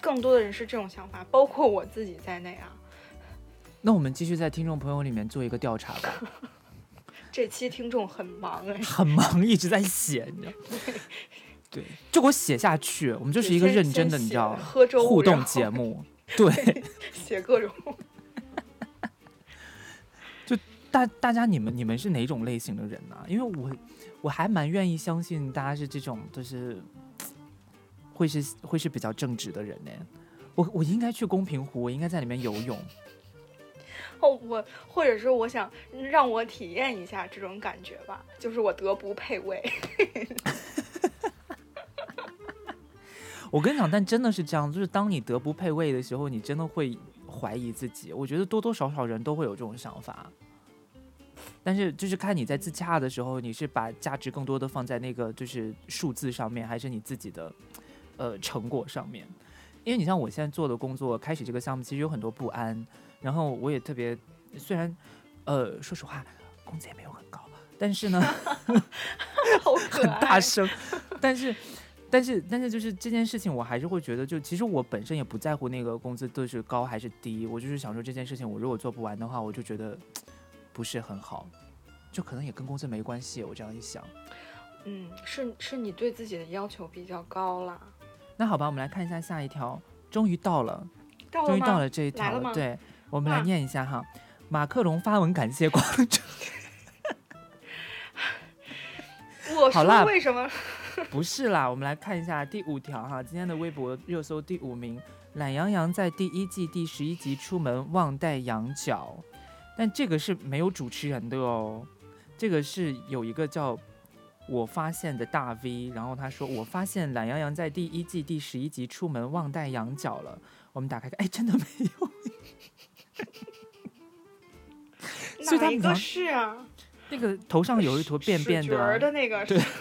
Speaker 1: 更多的人是这种想法，包括我自己在内啊。
Speaker 2: 那我们继续在听众朋友里面做一个调查吧。[LAUGHS]
Speaker 1: 这期听众很忙哎，[LAUGHS]
Speaker 2: 很忙，一直在写，你知道？[LAUGHS] 对，就给我写下去。我们就是一个认真的，你知道，互动节目。[LAUGHS] 对，
Speaker 1: 写各种。
Speaker 2: 就大大家，你们你们是哪种类型的人呢？因为我我还蛮愿意相信大家是这种，就是会是会是比较正直的人呢。我我应该去公平湖，我应该在里面游泳。
Speaker 1: 哦，我或者是我想让我体验一下这种感觉吧，就是我德不配位。[LAUGHS]
Speaker 2: 我跟你讲，但真的是这样，就是当你德不配位的时候，你真的会怀疑自己。我觉得多多少少人都会有这种想法。但是就是看你在自洽的时候，你是把价值更多的放在那个就是数字上面，还是你自己的呃成果上面？因为你像我现在做的工作，开始这个项目其实有很多不安，然后我也特别，虽然呃说实话工资也没有很高，但是呢 [LAUGHS] 很大声，但是但是但是就是这件事情，我还是会觉得，就其实我本身也不在乎那个工资都是高还是低，我就是想说这件事情，我如果做不完的话，我就觉得。不是很好，就可能也跟工资没关系。我这样一想，
Speaker 1: 嗯，是是你对自己的要求比较高了。
Speaker 2: 那好吧，我们来看一下下一条，终于到了，终于到了这一条
Speaker 1: 了。
Speaker 2: 对，我们来念一下哈。马克龙发文感谢广州。[LAUGHS]
Speaker 1: 我说为什么？[LAUGHS]
Speaker 2: 不是啦，我们来看一下第五条哈，今天的微博热搜第五名，懒羊羊在第一季第十一集出门忘带羊角，但这个是没有主持人的哦，这个是有一个叫我发现的大 V，然后他说我发现懒羊羊在第一季第十一集出门忘带羊角了，我们打开看，哎，真的没有，[LAUGHS] 所以他
Speaker 1: 哪一个是啊？
Speaker 2: 那个头上有一坨便便
Speaker 1: 水角儿
Speaker 2: 的，
Speaker 1: 的那个
Speaker 2: 对
Speaker 1: 是 [LAUGHS]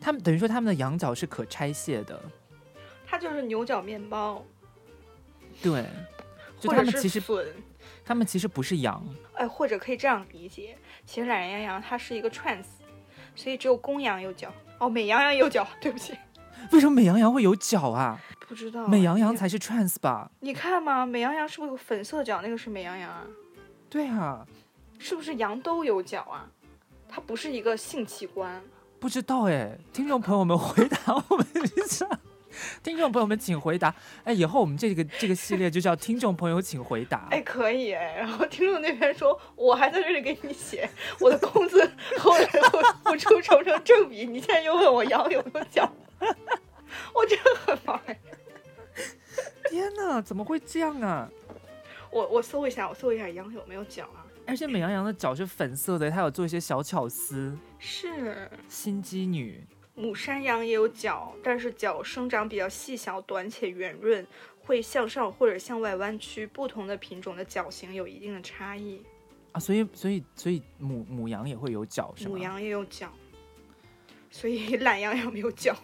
Speaker 2: 他们等于说他们的羊角是可拆卸的，
Speaker 1: 它就是牛角面包，
Speaker 2: 对，就他们其实
Speaker 1: 笋。
Speaker 2: 他们其实不是羊，
Speaker 1: 哎，或者可以这样理解，其实懒羊羊它是一个 trans，所以只有公羊有角。哦，美羊羊有角，对不起，
Speaker 2: 为什么美羊羊会有角啊？
Speaker 1: 不知道。
Speaker 2: 美羊羊才是 trans 吧？
Speaker 1: 你看嘛，美羊羊是不是有粉色脚？那个是美羊羊啊，
Speaker 2: 对啊，
Speaker 1: 是不是羊都有脚啊？它不是一个性器官。
Speaker 2: 不知道哎，听众朋友们回答我们一下。听众朋友们，请回答。哎，以后我们这个这个系列就叫“听众朋友请回答”。
Speaker 1: 哎，可以哎。然后听众那边说，我还在这里给你写我的工资，后来我付出成成正比，你现在又问我羊有没有角，我真的很忙哎。
Speaker 2: 天哪，怎么会这样啊？
Speaker 1: 我我搜一下，我搜一下羊有没有脚啊？
Speaker 2: 而且美羊羊的脚是粉色的，它有做一些小巧思。
Speaker 1: 是。
Speaker 2: 心机女，
Speaker 1: 母山羊也有脚，但是脚生长比较细小、短且圆润，会向上或者向外弯曲。不同的品种的脚型有一定的差异。
Speaker 2: 啊，所以所以所以母母羊也会有脚是吗？
Speaker 1: 母羊也有脚，所以懒羊羊没有角，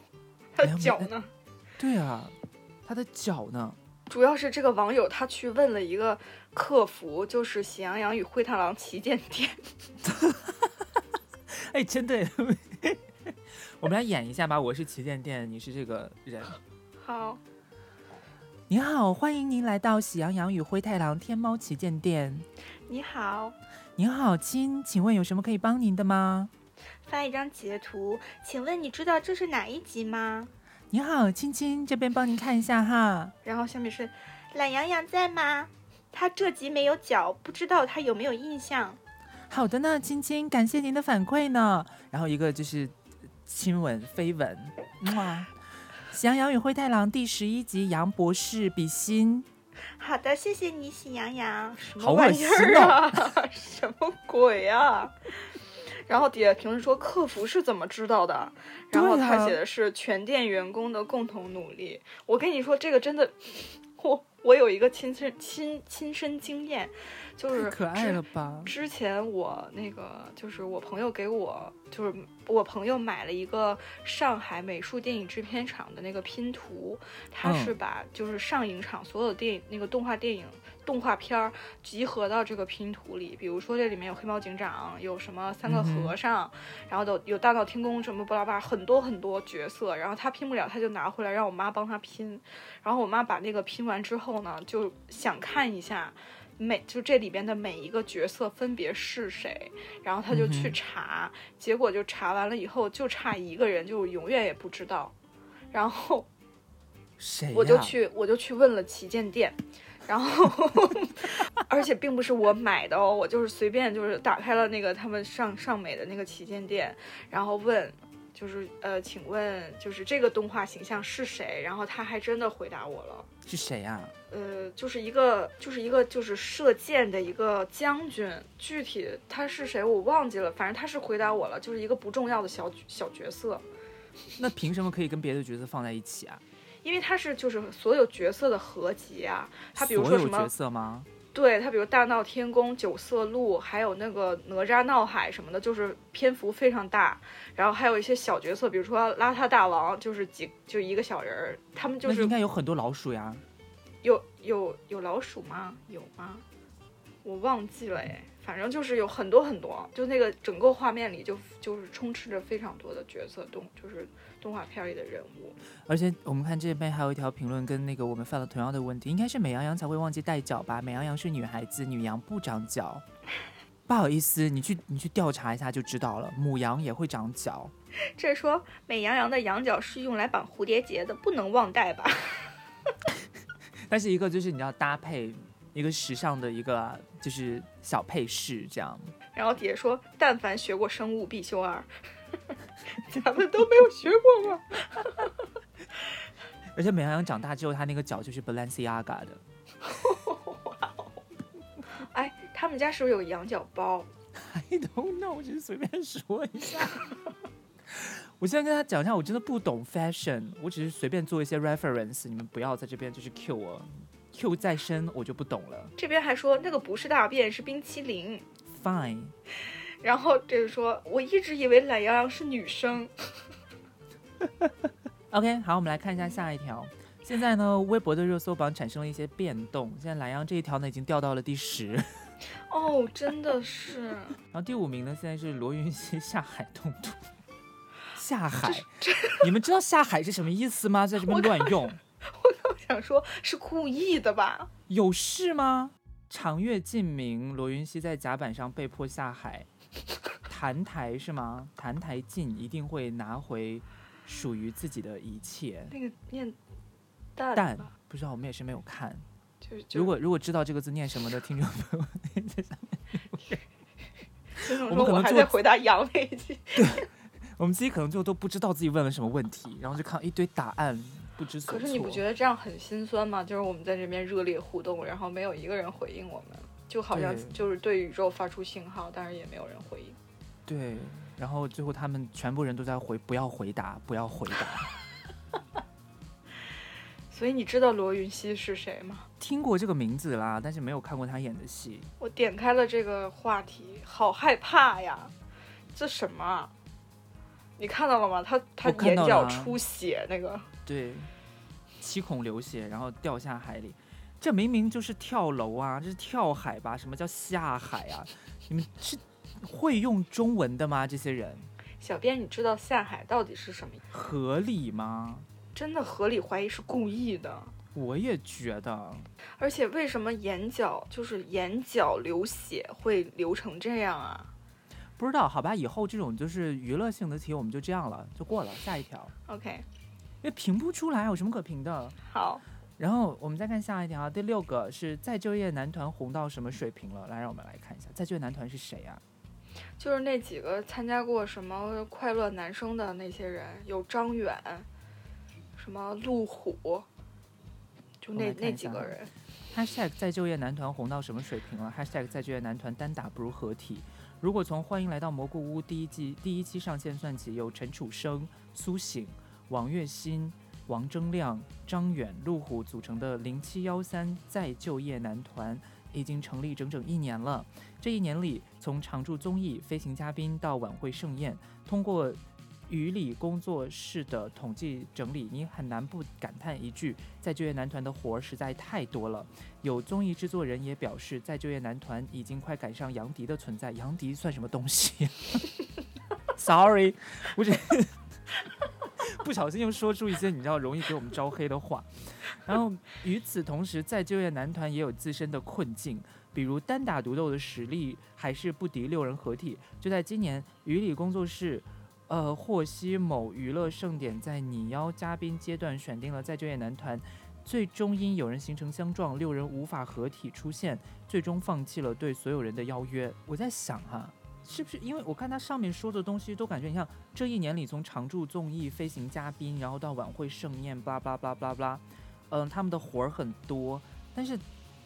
Speaker 1: 它的
Speaker 2: 懒羊没
Speaker 1: 角呢？
Speaker 2: 对啊，他的脚呢？
Speaker 1: 主要是这个网友他去问了一个客服，就是喜羊羊与灰太狼旗舰店。[LAUGHS]
Speaker 2: 哎，真的耶，[LAUGHS] 我们来演一下吧。我是旗舰店，你是这个人。[LAUGHS]
Speaker 1: 好，
Speaker 2: 您好，欢迎您来到喜羊羊与灰太狼天猫旗舰店。
Speaker 1: 你好，
Speaker 2: 您好，亲，请问有什么可以帮您的吗？
Speaker 1: 发一张截图，请问你知道这是哪一集吗？
Speaker 2: 你好，亲亲，这边帮您看一下哈。
Speaker 1: 然后下面是懒羊羊在吗？他这集没有脚，不知道他有没有印象。
Speaker 2: 好的呢，亲亲，感谢您的反馈呢。然后一个就是亲吻、飞吻，哇！[LAUGHS] 喜羊羊与灰太狼第十一集，杨博士比心。
Speaker 1: 好的，谢谢你，喜羊羊。什么玩意儿
Speaker 2: 哦
Speaker 1: 啊？[LAUGHS] 什么鬼啊？然后底下评论说客服是怎么知道的？然后他写的是全店员工的共同努力。我跟你说，这个真的，我我有一个亲身亲亲身经验，就是
Speaker 2: 可爱
Speaker 1: 之
Speaker 2: 了吧？
Speaker 1: 之前我那个就是我朋友给我，就是我朋友买了一个上海美术电影制片厂的那个拼图，它
Speaker 2: 嗯
Speaker 1: 是把就是上影厂所有的电影那个动画电影。动画片儿集合到这个拼图里，比如说这里面有黑猫警长，有什么三个和尚，然后都有大闹天宫什么巴拉巴拉，很多很多角色。然后他拼不了，他就拿回来让我妈帮他拼。然后我妈把那个拼完之后呢，就想看一下每就这里边的每一个角色分别是谁，然后他就去查，结果就查完了以后就差一个人，就永远也不知道。然后
Speaker 2: 谁呀？
Speaker 1: 我就去我就去问了旗舰店，然后 [LAUGHS] 而且并不是我买的哦，我就是随便就是打开了那个他们上上美的那个旗舰店，然后问。就是呃，请问就是这个动画形象是谁？然后他还真的回答我了。
Speaker 2: 是谁呀？
Speaker 1: 呃，就是一个，就是一个，就是射箭的一个将军，具体他是谁我忘记了，反正他是回答我了，就是一个不重要的小小角色，
Speaker 2: 那凭什么可以跟别的角色放在一起啊？
Speaker 1: 因为它是就是所有角色的合集啊，它比如说什么，
Speaker 2: 色吗？
Speaker 1: 对它比如大闹天宫、九色鹿，还有那个哪吒闹海什么的，就是篇幅非常大，然后还有一些小角色，比如说邋遢大王，就是几就一个小人儿，他们就是
Speaker 2: 那应该有很多老鼠呀。
Speaker 1: 有有有老鼠吗？有吗？我忘记了哎，反正就是有很多很多，就那个整个画面里就就是充斥着非常多的角色动，就是动画片里的人物。
Speaker 2: 而且我们看这边还有一条评论跟那个我们犯了同样的问题，应该是美羊羊才会忘记带脚吧？美羊羊是女孩子，女羊不长脚。不好意思，你去你去调查一下就知道了，母羊也会长脚。[LAUGHS]
Speaker 1: 这说美羊羊的羊角是用来绑蝴蝶结的，不能忘带吧？[LAUGHS]
Speaker 2: 但是一个就是你要搭配一个时尚的一个就是小配饰这样。
Speaker 1: 然后底下说，但凡学过生物必修二，[LAUGHS] 咱们都没有学过吗？[LAUGHS]
Speaker 2: 而且美羊羊长大之后，他那个脚就是 Balenciaga 的。[LAUGHS]
Speaker 1: 哇哦！哎，他们家是不是有羊角包
Speaker 2: ？I don't know，我只是随便说一下。我现在跟他讲一下，我真的不懂 fashion，我只是随便做一些 reference，你们不要在这边就是 cue 我，Q 再生我就不懂了。
Speaker 1: 这边还说那个不是大便，是冰淇淋。
Speaker 2: Fine。
Speaker 1: 然后这个说，我一直以为懒羊羊是女生。
Speaker 2: OK，好，我们来看一下下一条。现在呢，微博的热搜榜产生了一些变动，现在懒羊这一条呢已经掉到了第十。
Speaker 1: 哦，真的是。
Speaker 2: 然后第五名呢，现在是罗云熙下海动图。下海，你们知道下海是什么意思吗？在这边乱用。
Speaker 1: 我刚想说，是故意的吧？
Speaker 2: 有事吗？长月烬明，罗云熙在甲板上被迫下海，澹台是吗？澹台烬一定会拿回属于自己的一切。
Speaker 1: 那个念蛋
Speaker 2: 蛋，不知道，我们也是没有看。
Speaker 1: 就是，
Speaker 2: 如果如果知道这个字念什么的听众朋友，在下面。[LAUGHS]
Speaker 1: 我们可能还在回答杨那一句。
Speaker 2: 对，我们自己可能就都不知道自己问了什么问题，然后就看到一堆答案。不知所
Speaker 1: 可是你不觉得这样很心酸吗？就是我们在这边热烈互动，然后没有一个人回应我们，就好像就是对宇宙发出信号，但是也没有人回应。
Speaker 2: 对，然后最后他们全部人都在回，不要回答，不要回答。[LAUGHS]
Speaker 1: 所以你知道罗云熙是谁吗？
Speaker 2: 听过这个名字啦，但是没有看过他演的戏。
Speaker 1: 我点开了这个话题，好害怕呀！这什么？你看到了吗？他他眼角出血那个。
Speaker 2: 对，七孔流血，然后掉下海里，这明明就是跳楼啊！这是跳海吧？什么叫下海啊？你们是会用中文的吗？这些人？
Speaker 1: 小编，你知道下海到底是什么？
Speaker 2: 合理吗？
Speaker 1: 真的合理怀疑是故意的。
Speaker 2: 我也觉得。
Speaker 1: 而且为什么眼角就是眼角流血会流成这样啊？
Speaker 2: 不知道，好吧，以后这种就是娱乐性的题我们就这样了，就过了。下一条。
Speaker 1: OK。
Speaker 2: 因为评不出来，有什么可评的？
Speaker 1: 好，
Speaker 2: 然后我们再看下一条，第六个是再就业男团红到什么水平了？来，让我们来看一下再就业男团是谁啊？
Speaker 1: 就是那几个参加过什么快乐男生的那些人，有张远，什么路虎，就那那几个人。[LAUGHS]
Speaker 2: #hashtag 再就业男团红到什么水平了？#hashtag 再就业男团单打不如合体。如果从欢迎来到蘑菇屋第一季第一期上线算起，有陈楚生、苏醒。王栎鑫、王铮亮、张远、路虎组成的零七幺三再就业男团已经成立整整一年了。这一年里，从常驻综艺、飞行嘉宾到晚会盛宴，通过于理工作室的统计整理，你很难不感叹一句：再就业男团的活儿实在太多了。有综艺制作人也表示，再就业男团已经快赶上杨迪的存在。杨迪算什么东西？[LAUGHS] [LAUGHS] Sorry，我只。不小心又说出一些你知道容易给我们招黑的话，然后与此同时，再就业男团也有自身的困境，比如单打独斗的实力还是不敌六人合体。就在今年，于理工作室，呃，获悉某娱乐盛典在拟邀嘉宾阶段选定了再就业男团，最终因有人形成相撞，六人无法合体出现，最终放弃了对所有人的邀约。我在想哈。是不是因为我看他上面说的东西都感觉你像这一年里从常驻综艺、飞行嘉宾，然后到晚会盛宴，巴拉巴拉巴拉巴拉，嗯，他们的活儿很多，但是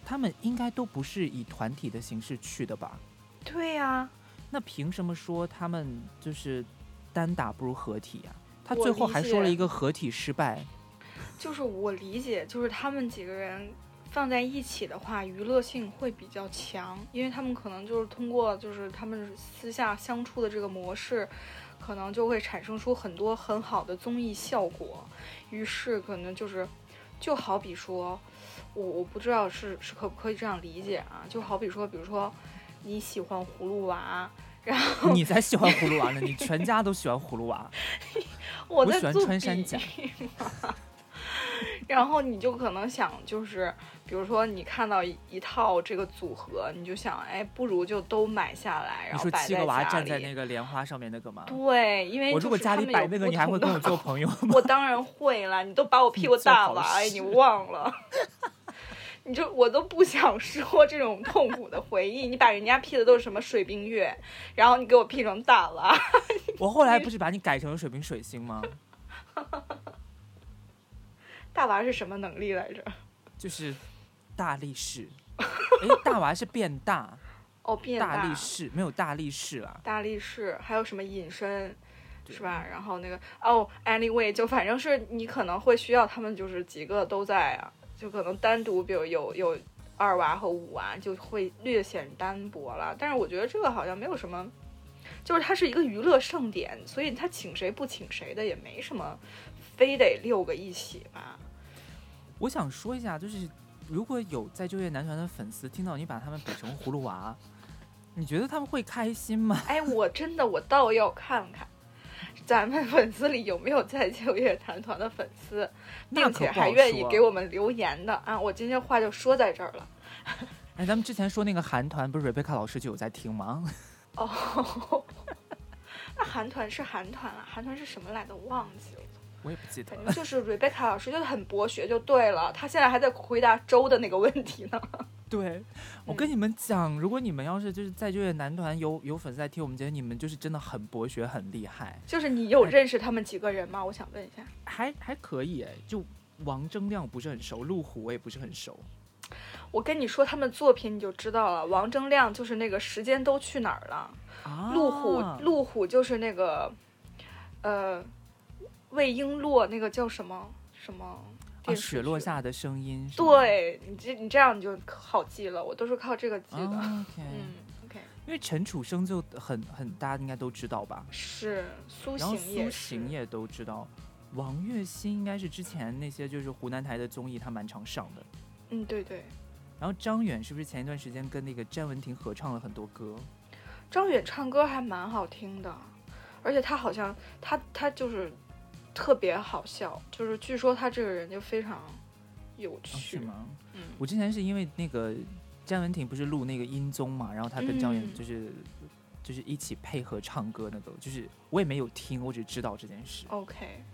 Speaker 2: 他们应该都不是以团体的形式去的吧？
Speaker 1: 对呀、啊，
Speaker 2: 那凭什么说他们就是单打不如合体呀、啊？他最后还说了一个合体失败。
Speaker 1: 就是我理解，就是他们几个人。放在一起的话，娱乐性会比较强，因为他们可能就是通过就是他们私下相处的这个模式，可能就会产生出很多很好的综艺效果。于是可能就是，就好比说，我我不知道是是可不可以这样理解啊？就好比说，比如说你喜欢葫芦娃，然后
Speaker 2: 你才喜欢葫芦娃呢，你全家都喜欢葫芦娃。[LAUGHS]
Speaker 1: 我
Speaker 2: 喜欢穿山甲。[LAUGHS]
Speaker 1: 然后你就可能想，就是比如说你看到一一套这个组合，你就想，哎，不如就都买下来，然后摆在家里。
Speaker 2: 你说七个娃站在那个莲花上面那个吗？
Speaker 1: 对，因为
Speaker 2: 我如果家里摆那个，你还会跟我做朋友 [LAUGHS] 吗？
Speaker 1: 我当然会了，你都把我屁股 [LAUGHS] 大了，哎，你忘了？[LAUGHS] 你就我都不想说这种痛苦的回忆。你把人家 P 的都是什么水冰月，然后你给我 P 成大娃。
Speaker 2: 我后来不是把你改成了水冰水星吗？
Speaker 1: 大娃是什么能力来着？
Speaker 2: 就是大力士。[LAUGHS] 哎，大娃是变大。
Speaker 1: 哦，变
Speaker 2: 大力士没有大力士啦。
Speaker 1: 大力士还有什么隐身，是吧？然后那个哦，anyway，就反正是你可能会需要他们，就是几个都在啊，就可能单独，比如有有二娃和五娃，就会略显单薄了。但是我觉得这个好像没有什么，就是它是一个娱乐盛典，所以他请谁不请谁的也没什么，非得六个一起吧。
Speaker 2: 我想说一下，就是如果有在就业男团的粉丝听到你把他们比成葫芦娃。你觉得他们会开心吗？[LAUGHS]
Speaker 1: 哎，我真的，我倒要看看，咱们粉丝里有没有在就业男团的粉丝，并且还愿意给我们留言的啊！我今天话就说在这儿了。[LAUGHS]
Speaker 2: 哎，咱们之前说那个韩团，不是 Rebecca 老师就有在听吗？
Speaker 1: 哦，[LAUGHS] 那韩团是韩团啊，韩团是什么来的？忘记了。
Speaker 2: 我也不记得。
Speaker 1: 反正 [LAUGHS] 就是 Rebecca 老师就是很博学，就对了。他现在还在回答周的那个问题呢。[LAUGHS]
Speaker 2: 对，我跟你们讲，如果你们要是就是在就业男团有有粉丝在听，我们觉得你们就是真的很博学，很厉害。
Speaker 1: 就是你有认识他们几个人吗？我想问一下。
Speaker 2: 还还可以哎，就王铮亮不是很熟，路虎我也不是很熟。
Speaker 1: 我跟你说他们作品你就知道了，王铮亮就是那个时间都去哪儿了，路虎路虎就是那个，呃，魏璎珞那个叫什么什么。
Speaker 2: 雪落下的声音，
Speaker 1: 对你这你这样你就好记了，我都是靠这个记的。
Speaker 2: 嗯，OK，因为陈楚生就很很大家应该都知道吧？
Speaker 1: 是苏
Speaker 2: 醒
Speaker 1: 也，苏
Speaker 2: 醒也都知道。王栎鑫应该是之前那些就是湖南台的综艺，他蛮常上的。
Speaker 1: 嗯，对对。
Speaker 2: 然后张远是不是前一段时间跟那个詹雯婷合唱了很多歌？
Speaker 1: 张远唱歌还蛮好听的，而且他好像他他就是。特别好笑，就是据说他这个人就非常有趣，
Speaker 2: 是吗？嗯，我之前是因为那个詹雯婷不是录那个音综嘛，然后他跟张远就是就是一起配合唱歌那个，就是我也没有听，我只知道这件事。
Speaker 1: OK，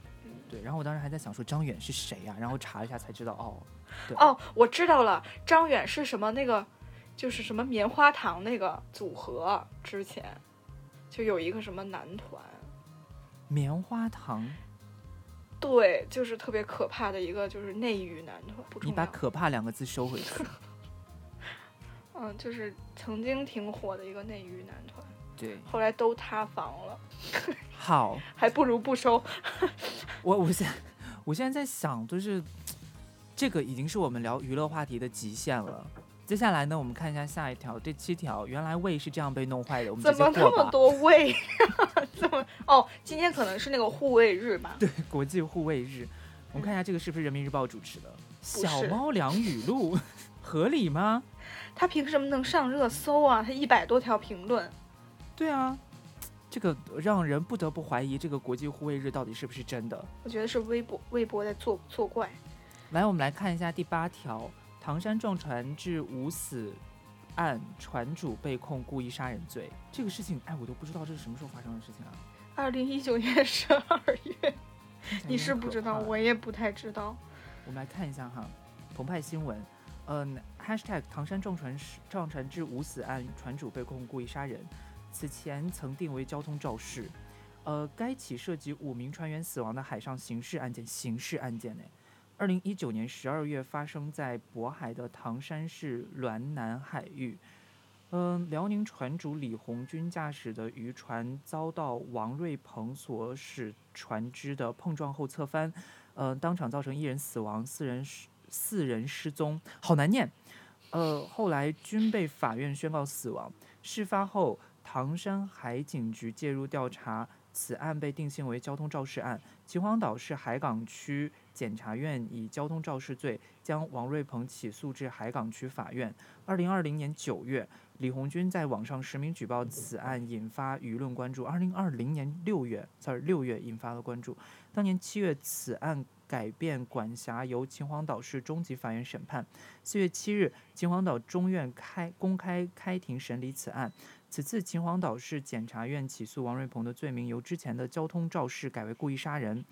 Speaker 2: 对，然后我当时还在想说张远是谁呀，然后查一下才知道哦，对
Speaker 1: 哦，我知道了，张远是什么那个就是什么棉花糖那个组合，之前就有一个什么男团，
Speaker 2: 棉花糖。
Speaker 1: 对，就是特别可怕的一个，就是内娱男团。
Speaker 2: 你把“可怕”两个字收回去。[LAUGHS]
Speaker 1: 嗯，就是曾经挺火的一个内娱男团。[LAUGHS]
Speaker 2: 对。
Speaker 1: 后来都塌房了。[LAUGHS]
Speaker 2: 好。
Speaker 1: 还不如不收。
Speaker 2: 我我现在我现在在想，就是这个已经是我们聊娱乐话题的极限了。接下来呢，我们看一下下一条，第七条，原来胃是这样被弄坏的，我们
Speaker 1: 怎么那么多胃？[LAUGHS] 怎么？哦，今天可能是那个护卫日吧？
Speaker 2: 对，国际护卫日。我们看一下这个是不是人民日报主持的？小猫粮语录 [LAUGHS] 合理吗？
Speaker 1: 他凭什么能上热搜啊？他一百多条评论。
Speaker 2: 对啊，这个让人不得不怀疑这个国际护卫日到底是不是真的？
Speaker 1: 我觉得是微博微博在作作怪。
Speaker 2: 来，我们来看一下第八条。唐山撞船致五死案，船主被控故意杀人罪。这个事情，哎，我都不知道这是什么时候发生的事情啊？
Speaker 1: 二零一九年十二月，[LAUGHS] 你是不知道，我也不太知道。
Speaker 2: 我们来看一下哈，澎湃新闻，嗯，#hashtag 唐山撞船撞船致五死案，船主被控故意杀人。此前曾定为交通肇事。呃，该起涉及五名船员死亡的海上刑事案件，刑事案件呢？二零一九年十二月发生在渤海的唐山市滦南海域，嗯，辽宁船主李红军驾驶的渔船遭到王瑞鹏所使船只的碰撞后侧翻，呃，当场造成一人死亡，四人失四人失踪，好难念，呃，后来均被法院宣告死亡。事发后，唐山海警局介入调查。此案被定性为交通肇事案，秦皇岛市海港区检察院以交通肇事罪将王瑞鹏起诉至海港区法院。二零二零年九月，李红军在网上实名举报此案，引发舆论关注。二零二零年六月这儿六月引发了关注。当年七月，此案改变管辖，由秦皇岛市中级法院审判。四月七日，秦皇岛中院开公开开庭审理此案。此次秦皇岛市检察院起诉王瑞鹏的罪名由之前的交通肇事改为故意杀人。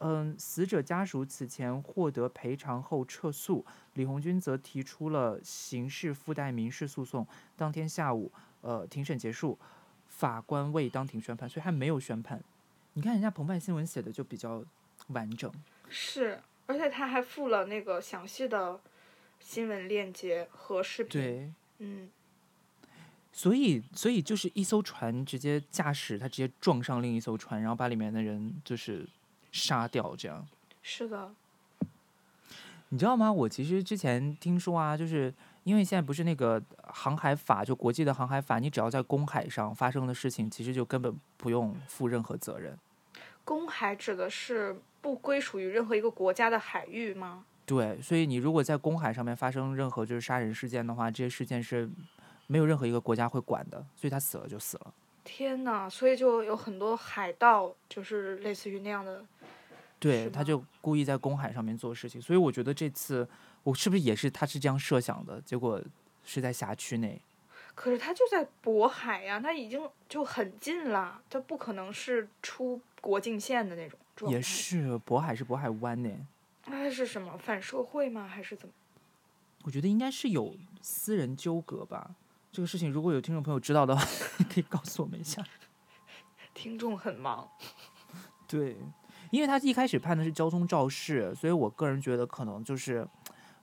Speaker 2: 嗯，死者家属此前获得赔偿后撤诉，李红军则提出了刑事附带民事诉讼。当天下午，呃，庭审结束，法官未当庭宣判，所以还没有宣判。你看人家澎湃新闻写的就比较完整，
Speaker 1: 是，而且他还附了那个详细的新闻链接和视频。
Speaker 2: 对，
Speaker 1: 嗯，
Speaker 2: 所以所以就是一艘船直接驾驶，它直接撞上另一艘船，然后把里面的人就是杀掉，这样。
Speaker 1: 是的，
Speaker 2: 你知道吗？我其实之前听说啊，就是因为现在不是那个航海法，就国际的航海法，你只要在公海上发生的事情，其实就根本不用负任何责任。
Speaker 1: 公海指的是不归属于任何一个国家的海域吗？
Speaker 2: 对，所以你如果在公海上面发生任何就是杀人事件的话，这些事件是没有任何一个国家会管的，所以他死了就死了。
Speaker 1: 天呐，所以就有很多海盗，就是类似于那样的。
Speaker 2: 对，他就故意在公海上面做事情，所以我觉得这次我是不是也是他是这样设想的，结果是在辖区内。
Speaker 1: 可是他就在渤海呀，他已经就很近了，他不可能是出国境线的那种状态。
Speaker 2: 也，是，渤海是渤海湾呢。
Speaker 1: 那是什么反社会吗？还是怎么？
Speaker 2: 我觉得应该是有私人纠葛吧。这个事情如果有听众朋友知道的话，[LAUGHS] 可以告诉我们一下。
Speaker 1: 听众很忙，[LAUGHS]
Speaker 2: 对，因为他一开始判的是交通肇事，所以我个人觉得可能就是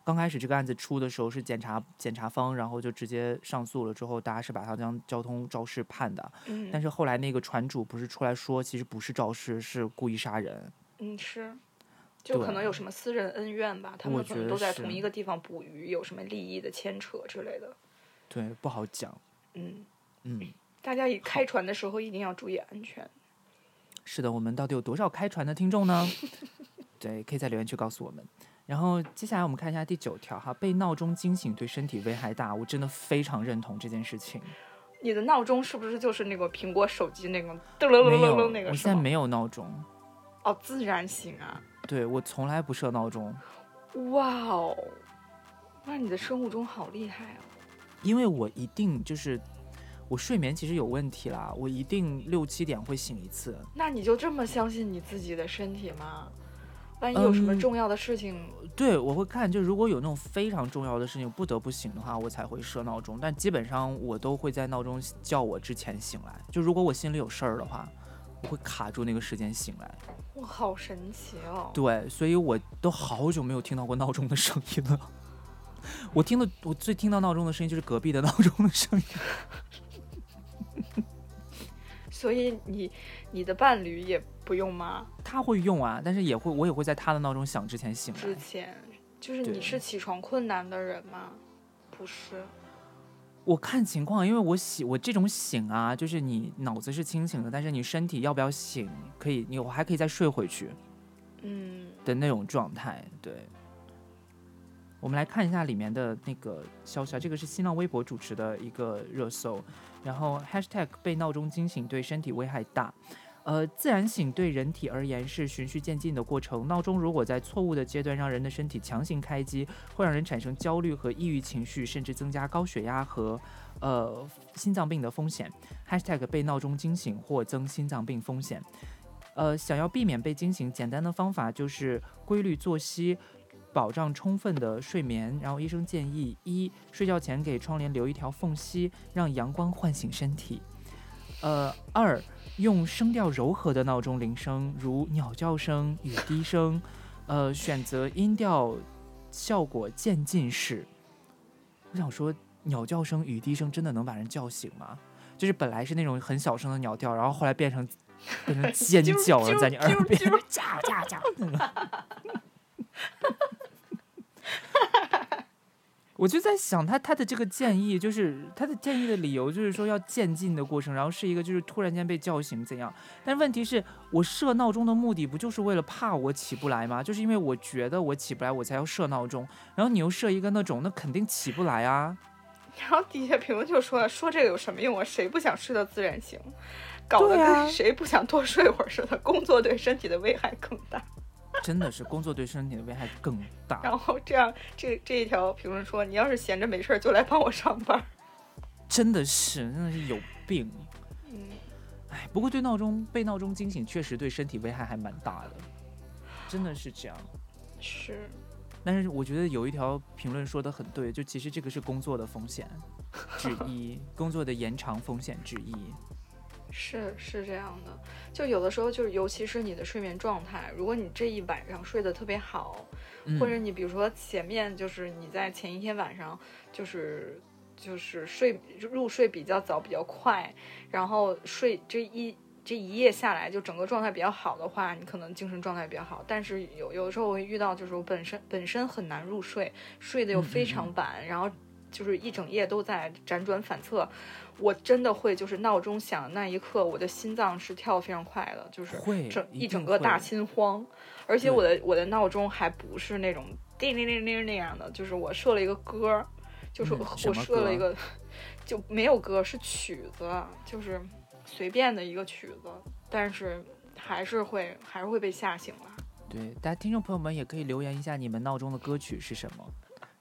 Speaker 2: 刚开始这个案子出的时候是检察检察方，然后就直接上诉了，之后大家是把他当交通肇事判的。
Speaker 1: 嗯，
Speaker 2: 但是后来那个船主不是出来说，其实不是肇事，是故意杀人。
Speaker 1: 嗯是，就可能有什么私人恩怨吧，他们可能都在同一个地方捕鱼，有什么利益的牵扯之类的。
Speaker 2: 对，不好讲。
Speaker 1: 嗯，
Speaker 2: 嗯，
Speaker 1: 大家以开船的时候一定要注意安全。
Speaker 2: 是的，我们到底有多少开船的听众呢？[LAUGHS] 对，可以在留言区告诉我们。然后接下来我们看一下第九条哈，被闹钟惊醒对身体危害大，我真的非常认同这件事情。
Speaker 1: 你的闹钟是不是就是那个苹果手机那个噔噔噔噔噔那个？
Speaker 2: 我现在没有闹钟，
Speaker 1: 哦，自然醒啊！
Speaker 2: 对我从来不设闹钟，
Speaker 1: 哇哦，哇，你的生物钟好厉害啊！
Speaker 2: 因为我一定就是我睡眠其实有问题啦，我一定六七点会醒一次。
Speaker 1: 那你就这么相信你自己的身体吗？万一有什么
Speaker 2: 嗯
Speaker 1: 重要的事情，
Speaker 2: 对，我会看，就如果有那种非常重要的事情不得不醒的话，我才会设闹钟。但基本上我都会在闹钟叫我之前醒来。就如果我心里有事儿的话，我会卡住那个时间醒来。
Speaker 1: 哇，好神奇哦！
Speaker 2: 对，所以我都好久没有听到过闹钟的声音了。[LAUGHS] 我听的，我最听到闹钟的声音就是隔壁的闹钟的声音。
Speaker 1: 所以你你的伴侣也不用吗？
Speaker 2: 他会用啊，但是也会，我也会在他的闹钟响之前醒来之。
Speaker 1: 前就是你是起床困难的人吗？不是，
Speaker 2: 我看情况，因为我醒，我这种醒啊，就是你脑子是清醒的，但是你身体要不要醒，可以，你我还可以再睡回去
Speaker 1: 嗯，
Speaker 2: 的那种状态。对，我们来看一下里面的那个消息啊，这个是新浪微博主持的一个热搜，然后 hashtag 被闹钟惊醒对身体危害大。呃，自然醒对人体而言是循序渐进的过程。闹钟如果在错误的阶段让人的身体强行开机，会让人产生焦虑和抑郁情绪，甚至增加高血压和呃心脏病的风险。#hashtag 被闹钟惊醒或增心脏病风险。呃，想要避免被惊醒，简单的方法就是规律作息，保障充分的睡眠。然后医生建议：一、睡觉前给窗帘留一条缝隙，让阳光唤醒身体。呃，二、用声调柔和的闹钟铃声，如鸟叫声、雨滴声，呃，选择音调效果渐进式。我想说，鸟叫声、雨滴声真的能把人叫醒吗？就是本来是那种很小声的鸟叫，然后后来变成变成尖叫了，在你耳边叫叫叫那个。[LAUGHS] 我就在想他他的这个建议，就是他的建议的理由，就是说要渐进的过程，然后是一个就是突然间被叫醒怎样？但问题是我设闹钟的目的不就是为了怕我起不来吗？就是因为我觉得我起不来，我才要设闹钟。然后你又设一个那种，那肯定起不来啊。
Speaker 1: 然后底下评论就说了，说这个有什么用啊？谁不想睡到自然醒？搞得跟谁不想多睡会儿似的，工作对身体的危害更大。
Speaker 2: 真的是工作对身体的危害更大。
Speaker 1: 然后这样，这这一条评论说，你要是闲着没事儿就来帮我上班。
Speaker 2: 真的是，真的是有病。
Speaker 1: 嗯，
Speaker 2: 哎，不过对闹钟被闹钟惊醒，确实对身体危害还蛮大的。真的是这样。
Speaker 1: 是，
Speaker 2: 但是我觉得有一条评论说的很对，就其实这个是工作的风险之一，[LAUGHS] 工作的延长风险之一。
Speaker 1: 是是这样的，就有的时候就是，尤其是你的睡眠状态，如果你这一晚上睡得特别好，
Speaker 2: 嗯
Speaker 1: 或者你比如说前面就是你在前一天晚上就是就是睡入睡比较早比较快，然后睡这一这一夜下来就整个状态比较好的话，你可能精神状态比较好。但是有有的时候我会遇到，就是我本身本身很难入睡，睡得又非常晚，然后就是一整夜都在辗转反侧。我真的会，就是闹钟响的那一刻，我的心脏是跳得非常快的，就是
Speaker 2: 会
Speaker 1: 整一整个大心慌，而且我的我的闹钟还不是那种叮铃铃铃那样的，就是我设了一个歌儿，就是
Speaker 2: 嗯
Speaker 1: 我设了一个就没有歌，是曲子，就是随便的一个曲子，但是还是会还是会被吓醒了。
Speaker 2: 对，大家听众朋友们也可以留言一下你们闹钟的歌曲是什么，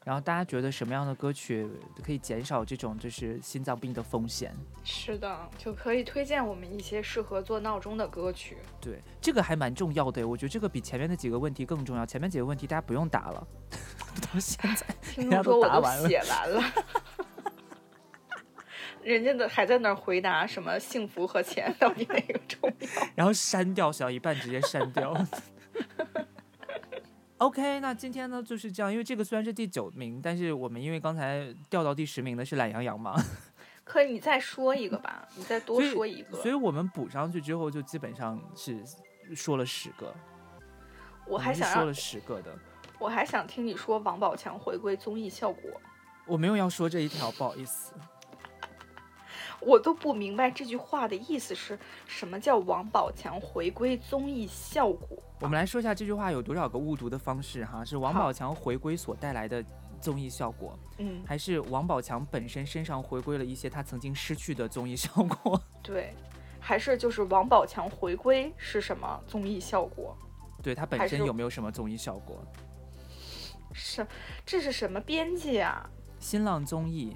Speaker 2: 然后大家觉得什么样的歌曲可以减少这种就是心脏病的风险？
Speaker 1: 是的，就可以推荐我们一些适合做闹钟的歌曲。
Speaker 2: 对，这个还蛮重要的，我觉得这个比前面的几个问题更重要。前面几个问题大家不用答了，[LAUGHS] 到现在 [LAUGHS]
Speaker 1: 听说我都
Speaker 2: 答完了
Speaker 1: 写完了，[LAUGHS] 人家的还在那儿回答什么幸福和钱到底哪个重要？
Speaker 2: 然后删掉，写到一半直接删掉。OK，那今天呢就是这样，因为这个虽然是第九名，但是我们因为刚才掉到第十名的是懒羊羊嘛，[LAUGHS]
Speaker 1: 可以你再说一个吧，你再多说一个。
Speaker 2: 所以我们补上去之后就基本上是说了十个，
Speaker 1: 我还想
Speaker 2: 说了十个的，
Speaker 1: 我还想听你说王宝强回归综艺效果，
Speaker 2: 我没有要说这一条，不好意思。
Speaker 1: 我都不明白这句话的意思是什么叫王宝强回归综艺效果。
Speaker 2: 我们来说一下这句话有多少个误读的方式哈，是王宝强回归所带来的综艺效果，
Speaker 1: 嗯，
Speaker 2: 还是王宝强本身身上回归了一些他曾经失去的综艺效果？[LAUGHS]
Speaker 1: 对，还是就是王宝强回归是什么综艺效果？
Speaker 2: 对他本身有没有什么综艺效果？
Speaker 1: 是这是什么编辑啊？
Speaker 2: 新浪综艺。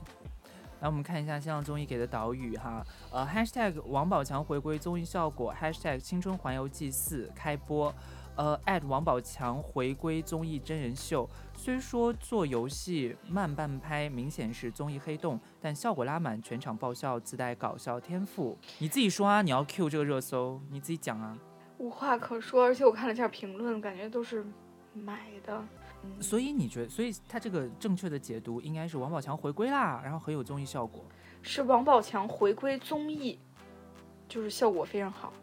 Speaker 2: 来，我们看一下新浪综艺给的导语哈，呃，#hashtag 王宝强回归综艺效果，#hashtag 青春环游记四开播，呃王宝强回归综艺真人秀。虽说做游戏慢半拍，明显是综艺黑洞，但效果拉满，全场爆笑，自带搞笑天赋。你自己说啊，你要 Q 这个热搜，你自己讲啊。
Speaker 1: 无话可说，而且我看了一下评论，感觉都是买的。嗯，
Speaker 2: 所以你觉得，所以他这个正确的解读应该是王宝强回归啦，然后很有综艺效果。
Speaker 1: 是王宝强回归综艺，就是效果非常好。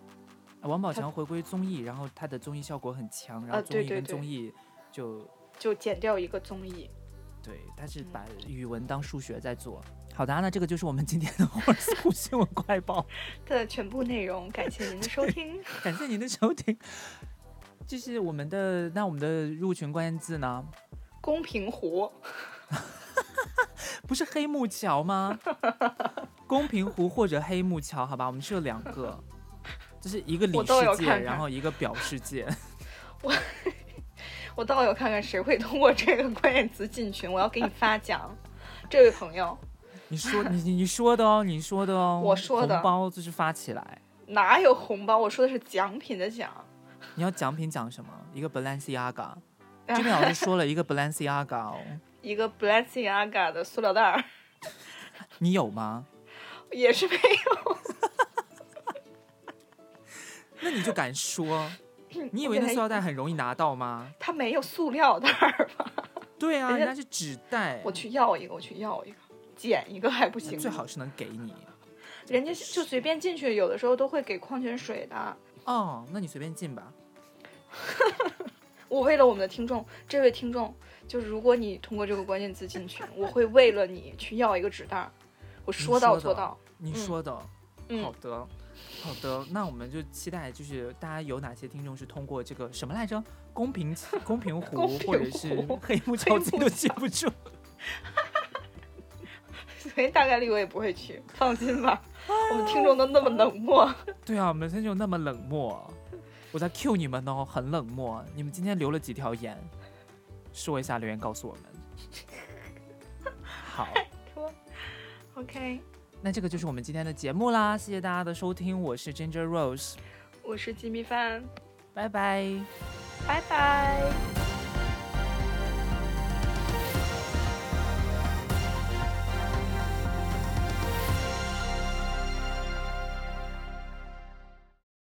Speaker 2: 王宝强回归综艺，然后他的综艺效果很强，然后
Speaker 1: 啊
Speaker 2: 综艺跟
Speaker 1: 对对对
Speaker 2: 综艺就
Speaker 1: 就剪掉一个综艺。
Speaker 2: 对，他是
Speaker 1: 嗯
Speaker 2: 把语文当数学在做。好的啊，那这个就是我们今天的 Horse [LAUGHS] 新闻快报，
Speaker 1: 的全部内容，感谢您的收听。[LAUGHS]
Speaker 2: 感谢您的收听。这是我们的，那我们的入群关键字呢？
Speaker 1: 公平湖，[LAUGHS]
Speaker 2: 不是黑木桥吗？[LAUGHS] 公平湖或者黑木桥，好吧，我们是有两个，就是一个里世界，
Speaker 1: 看看
Speaker 2: 然后一个表世界。[LAUGHS]
Speaker 1: 我我倒要看看谁会通过这个关键词进群，我要给你发奖。这位朋友，
Speaker 2: 你说你你你说的哦，你说的哦，
Speaker 1: 我说的
Speaker 2: 红包就是发起来。
Speaker 1: 哪有红包？我说的是奖品的奖。
Speaker 2: 你要奖品奖什么？一个 Balenciaga。[LAUGHS] 这边老师说了一个 Balenciaga 哦，
Speaker 1: 一个 Balenciaga 的塑料袋儿，[LAUGHS]
Speaker 2: 你有吗？[LAUGHS]
Speaker 1: 也是没有。
Speaker 2: 那你就敢说？你以为那塑料袋很容易拿到吗？
Speaker 1: 它没有塑料袋儿吧？
Speaker 2: 对啊，
Speaker 1: 人家
Speaker 2: 是纸袋，
Speaker 1: 我去要一个，我去要一个，捡一个还不行吗？
Speaker 2: 最好是能给你。
Speaker 1: 人家就随便进去，有的时候都会给矿泉水的。
Speaker 2: 哦，那你随便进吧。[LAUGHS]
Speaker 1: 我为了我们的听众，这位听众，就是如果你通过这个关键字进群，[LAUGHS] 我会为了你去要一个纸袋儿，我说到做到。
Speaker 2: 你说的，
Speaker 1: 嗯
Speaker 2: 好的，好的，那我们就期待，就是大家有哪些听众是通过这个什么来着？公平 [LAUGHS] 公平湖或者是黑木桥，自己都记不住。
Speaker 1: 所以大概率我也不会去，放心吧。我们听众都那么冷漠，
Speaker 2: 对啊，我们听众那么冷漠，我在 Q 你们哦，很冷漠。你们今天留了几条言？说一下，留言告诉我们。[LAUGHS] 好
Speaker 1: ，OK，
Speaker 2: 那这个就是我们今天的节目啦，谢谢大家的收听，我是 Ginger Rose，
Speaker 1: 我是鸡米饭。
Speaker 2: 拜拜。
Speaker 1: 拜拜。